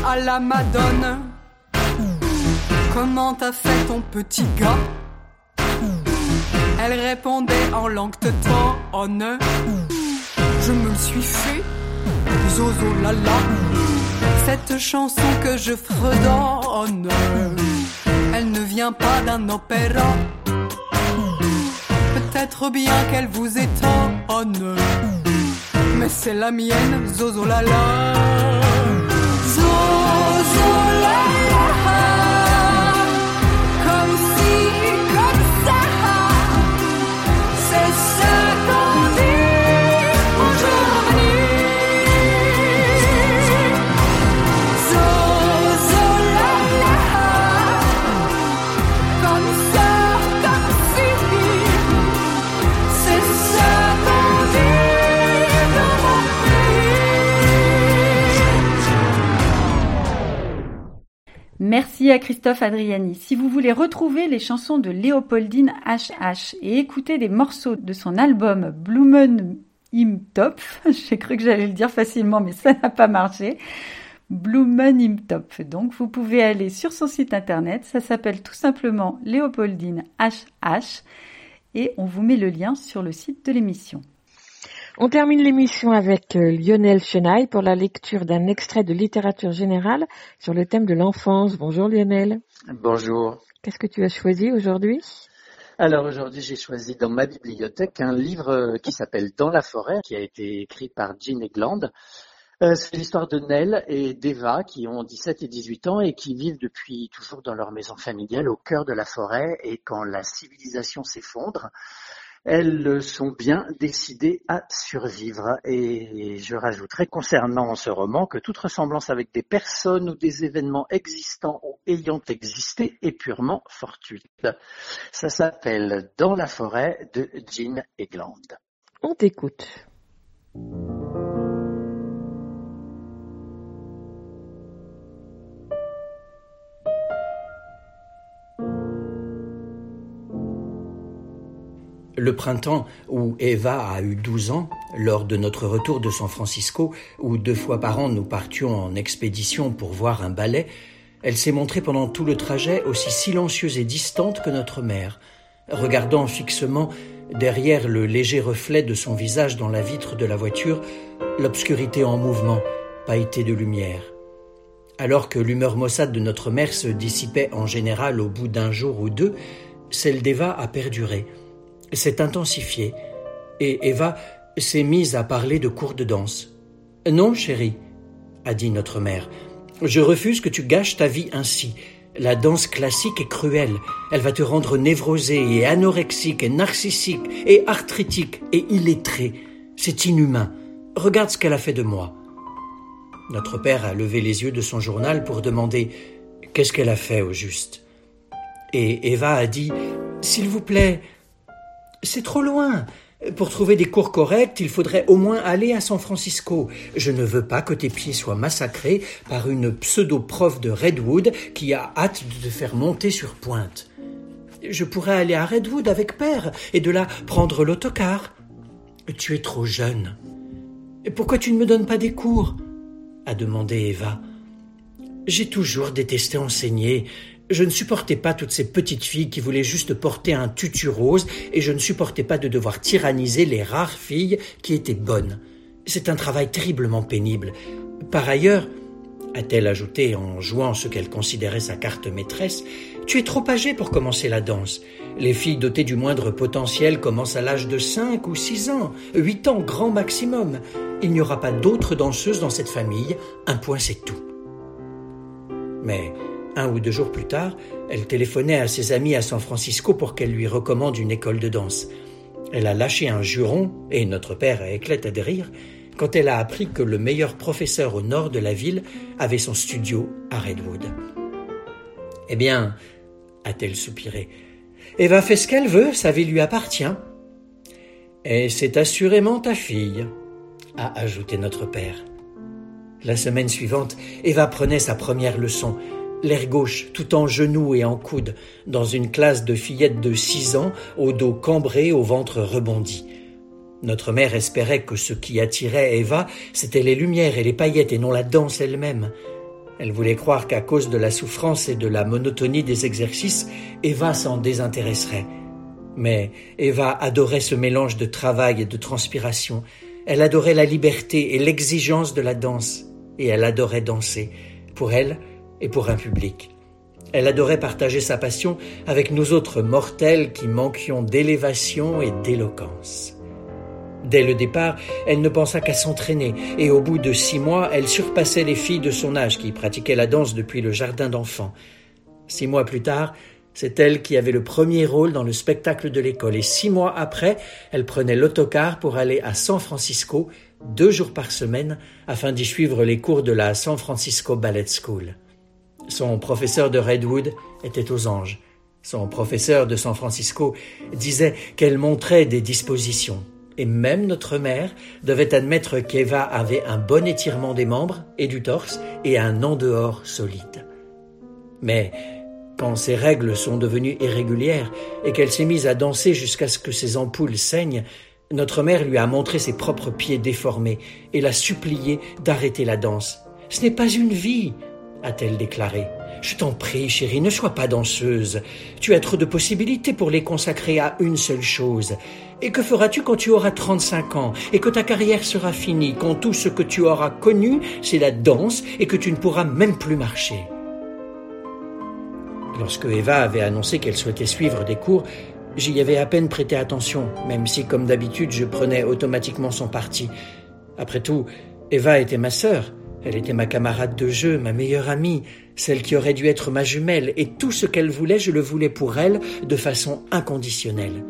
à la Madone. Comment t'as fait ton petit gars? Elle répondait en langue teutonne. Je me suis fait, zozo lala. Cette chanson que je fredonne, elle ne vient pas d'un opéra. Peut-être bien qu'elle vous étonne, mais c'est la mienne, zozo lala. Zozo lala. Comme si, comme Merci à Christophe Adriani. Si vous voulez retrouver les chansons de Léopoldine HH et écouter des morceaux de son album Blumen im Topf, j'ai cru que j'allais le dire facilement, mais ça n'a pas marché. Blumen im Topf. Donc, vous pouvez aller sur son site internet. Ça s'appelle tout simplement Léopoldine HH et on vous met le lien sur le site de l'émission. On termine l'émission avec euh, Lionel Chenaille pour la lecture d'un extrait de littérature générale sur le thème de l'enfance. Bonjour Lionel. Bonjour. Qu'est-ce que tu as choisi aujourd'hui? Alors aujourd'hui, j'ai choisi dans ma bibliothèque un livre euh, qui s'appelle Dans la forêt, qui a été écrit par Jean Egland. Euh, c'est l'histoire de Nell et d'Eva qui ont 17 et 18 ans et qui vivent depuis toujours dans leur maison familiale au cœur de la forêt. Et quand la civilisation s'effondre, elles sont bien décidées à survivre. Et je rajouterai concernant ce roman que toute ressemblance avec des personnes ou des événements existants ou ayant existé est purement fortuite. Ça s'appelle Dans la forêt de Jean Egland. On t'écoute. Le printemps où Eva a eu 12 ans, lors de notre retour de San Francisco, où deux fois par an nous partions en expédition pour voir un ballet, elle s'est montrée pendant tout le trajet aussi silencieuse et distante que notre mère, regardant fixement derrière le léger reflet de son visage dans la vitre de la voiture, l'obscurité en mouvement, pailletée de lumière. Alors que l'humeur maussade de notre mère se dissipait en général au bout d'un jour ou deux, celle d'Eva a perduré s'est intensifiée et Eva s'est mise à parler de cours de danse. Non, chérie, a dit notre mère, je refuse que tu gâches ta vie ainsi. La danse classique est cruelle. Elle va te rendre névrosée et anorexique et narcissique et arthritique et illettré. C'est inhumain. Regarde ce qu'elle a fait de moi. Notre père a levé les yeux de son journal pour demander qu'est-ce qu'elle a fait au juste. Et Eva a dit S'il vous plaît, c'est trop loin. Pour trouver des cours corrects, il faudrait au moins aller à San Francisco. Je ne veux pas que tes pieds soient massacrés par une pseudo-prof de Redwood qui a hâte de te faire monter sur pointe. Je pourrais aller à Redwood avec père et de là prendre l'autocar. Tu es trop jeune. Pourquoi tu ne me donnes pas des cours? a demandé Eva. J'ai toujours détesté enseigner. Je ne supportais pas toutes ces petites filles qui voulaient juste porter un tutu rose et je ne supportais pas de devoir tyranniser les rares filles qui étaient bonnes. C'est un travail terriblement pénible. Par ailleurs, a-t-elle ajouté en jouant ce qu'elle considérait sa carte maîtresse, tu es trop âgé pour commencer la danse. Les filles dotées du moindre potentiel commencent à l'âge de cinq ou six ans, huit ans grand maximum. Il n'y aura pas d'autres danseuses dans cette famille, un point c'est tout. Mais un ou deux jours plus tard, elle téléphonait à ses amis à San Francisco pour qu'elle lui recommande une école de danse. Elle a lâché un juron, et notre père éclata de rire, quand elle a appris que le meilleur professeur au nord de la ville avait son studio à Redwood. Eh bien, a-t-elle soupiré, Eva fait ce qu'elle veut, sa vie lui appartient. Et c'est assurément ta fille, a ajouté notre père. La semaine suivante, Eva prenait sa première leçon, l'air gauche, tout en genoux et en coude, dans une classe de fillettes de six ans, au dos cambré, au ventre rebondi. Notre mère espérait que ce qui attirait Eva, c'était les lumières et les paillettes et non la danse elle-même. Elle voulait croire qu'à cause de la souffrance et de la monotonie des exercices, Eva s'en désintéresserait. Mais Eva adorait ce mélange de travail et de transpiration. Elle adorait la liberté et l'exigence de la danse. Et elle adorait danser, pour elle et pour un public. Elle adorait partager sa passion avec nous autres mortels qui manquions d'élévation et d'éloquence. Dès le départ, elle ne pensa qu'à s'entraîner, et au bout de six mois, elle surpassait les filles de son âge qui pratiquaient la danse depuis le jardin d'enfants. Six mois plus tard, c'est elle qui avait le premier rôle dans le spectacle de l'école, et six mois après, elle prenait l'autocar pour aller à San Francisco, deux jours par semaine, afin d'y suivre les cours de la San Francisco Ballet School. Son professeur de Redwood était aux anges. Son professeur de San Francisco disait qu'elle montrait des dispositions. Et même notre mère devait admettre qu'Eva avait un bon étirement des membres et du torse et un en dehors solide. Mais quand ses règles sont devenues irrégulières et qu'elle s'est mise à danser jusqu'à ce que ses ampoules saignent, notre mère lui a montré ses propres pieds déformés et l'a supplié d'arrêter la danse. Ce n'est pas une vie, a-t-elle déclaré. Je t'en prie, chérie, ne sois pas danseuse. Tu as trop de possibilités pour les consacrer à une seule chose. Et que feras-tu quand tu auras 35 ans et que ta carrière sera finie, quand tout ce que tu auras connu, c'est la danse et que tu ne pourras même plus marcher? Lorsque Eva avait annoncé qu'elle souhaitait suivre des cours, j'y avais à peine prêté attention, même si, comme d'habitude, je prenais automatiquement son parti. Après tout, Eva était ma sœur, elle était ma camarade de jeu, ma meilleure amie, celle qui aurait dû être ma jumelle, et tout ce qu'elle voulait, je le voulais pour elle de façon inconditionnelle.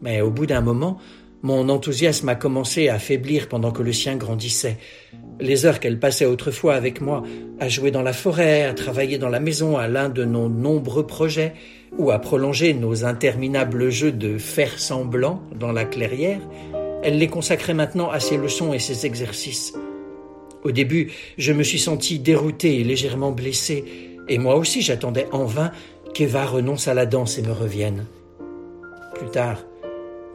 Mais au bout d'un moment, mon enthousiasme a commencé à faiblir pendant que le sien grandissait. Les heures qu'elle passait autrefois avec moi, à jouer dans la forêt, à travailler dans la maison, à l'un de nos nombreux projets, ou à prolonger nos interminables jeux de faire semblant dans la clairière, elle les consacrait maintenant à ses leçons et ses exercices. Au début, je me suis senti dérouté et légèrement blessé, et moi aussi j'attendais en vain qu'Eva renonce à la danse et me revienne. Plus tard,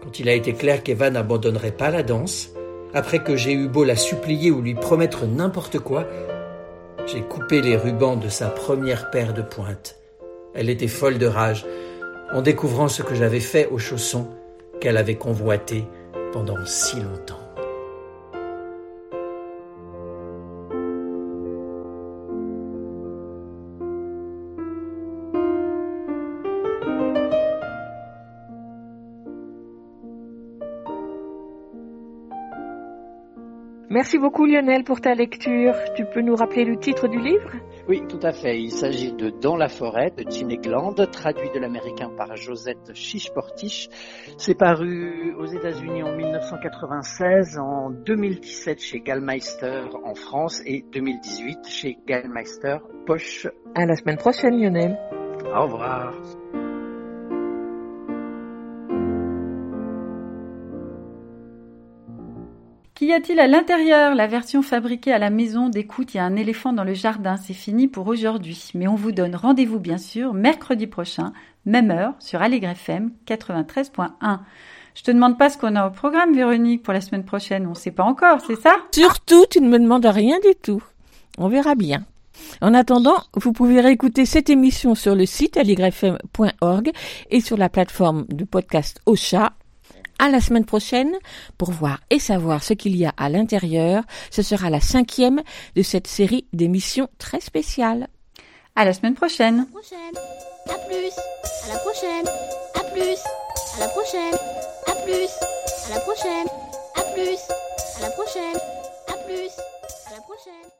quand il a été clair qu'Eva n'abandonnerait pas la danse, après que j'ai eu beau la supplier ou lui promettre n'importe quoi, j'ai coupé les rubans de sa première paire de pointes. Elle était folle de rage en découvrant ce que j'avais fait aux chaussons qu'elle avait convoité pendant si longtemps. Merci beaucoup Lionel pour ta lecture. Tu peux nous rappeler le titre du livre? Oui, tout à fait. Il s'agit de Dans la forêt de Gene Egland, traduit de l'américain par Josette Chiche-Portiche. C'est paru aux États-Unis en 1996, en 2017 chez Gallmeister en France et 2018 chez Gallmeister Poche. À la semaine prochaine Lionel. Au revoir. Qu'y a-t-il à l'intérieur? La version fabriquée à la maison d'écoute, il y a un éléphant dans le jardin, c'est fini pour aujourd'hui. Mais on vous donne rendez-vous bien sûr mercredi prochain, même heure, sur Allegre FM 93.1. Je te demande pas ce qu'on a au programme, Véronique, pour la semaine prochaine. On sait pas encore, c'est ça? Surtout, tu ne me demandes rien du tout. On verra bien. En attendant, vous pouvez réécouter cette émission sur le site allegrefm.org et sur la plateforme de podcast Ocha à la semaine prochaine pour voir et savoir ce qu'il y a à l'intérieur. Ce sera la cinquième de cette série d'émissions très spéciales. À la semaine prochaine. À la prochaine. À plus. À la prochaine. À plus. À la prochaine. À plus. À la prochaine. À plus. À la prochaine. À plus. À la prochaine.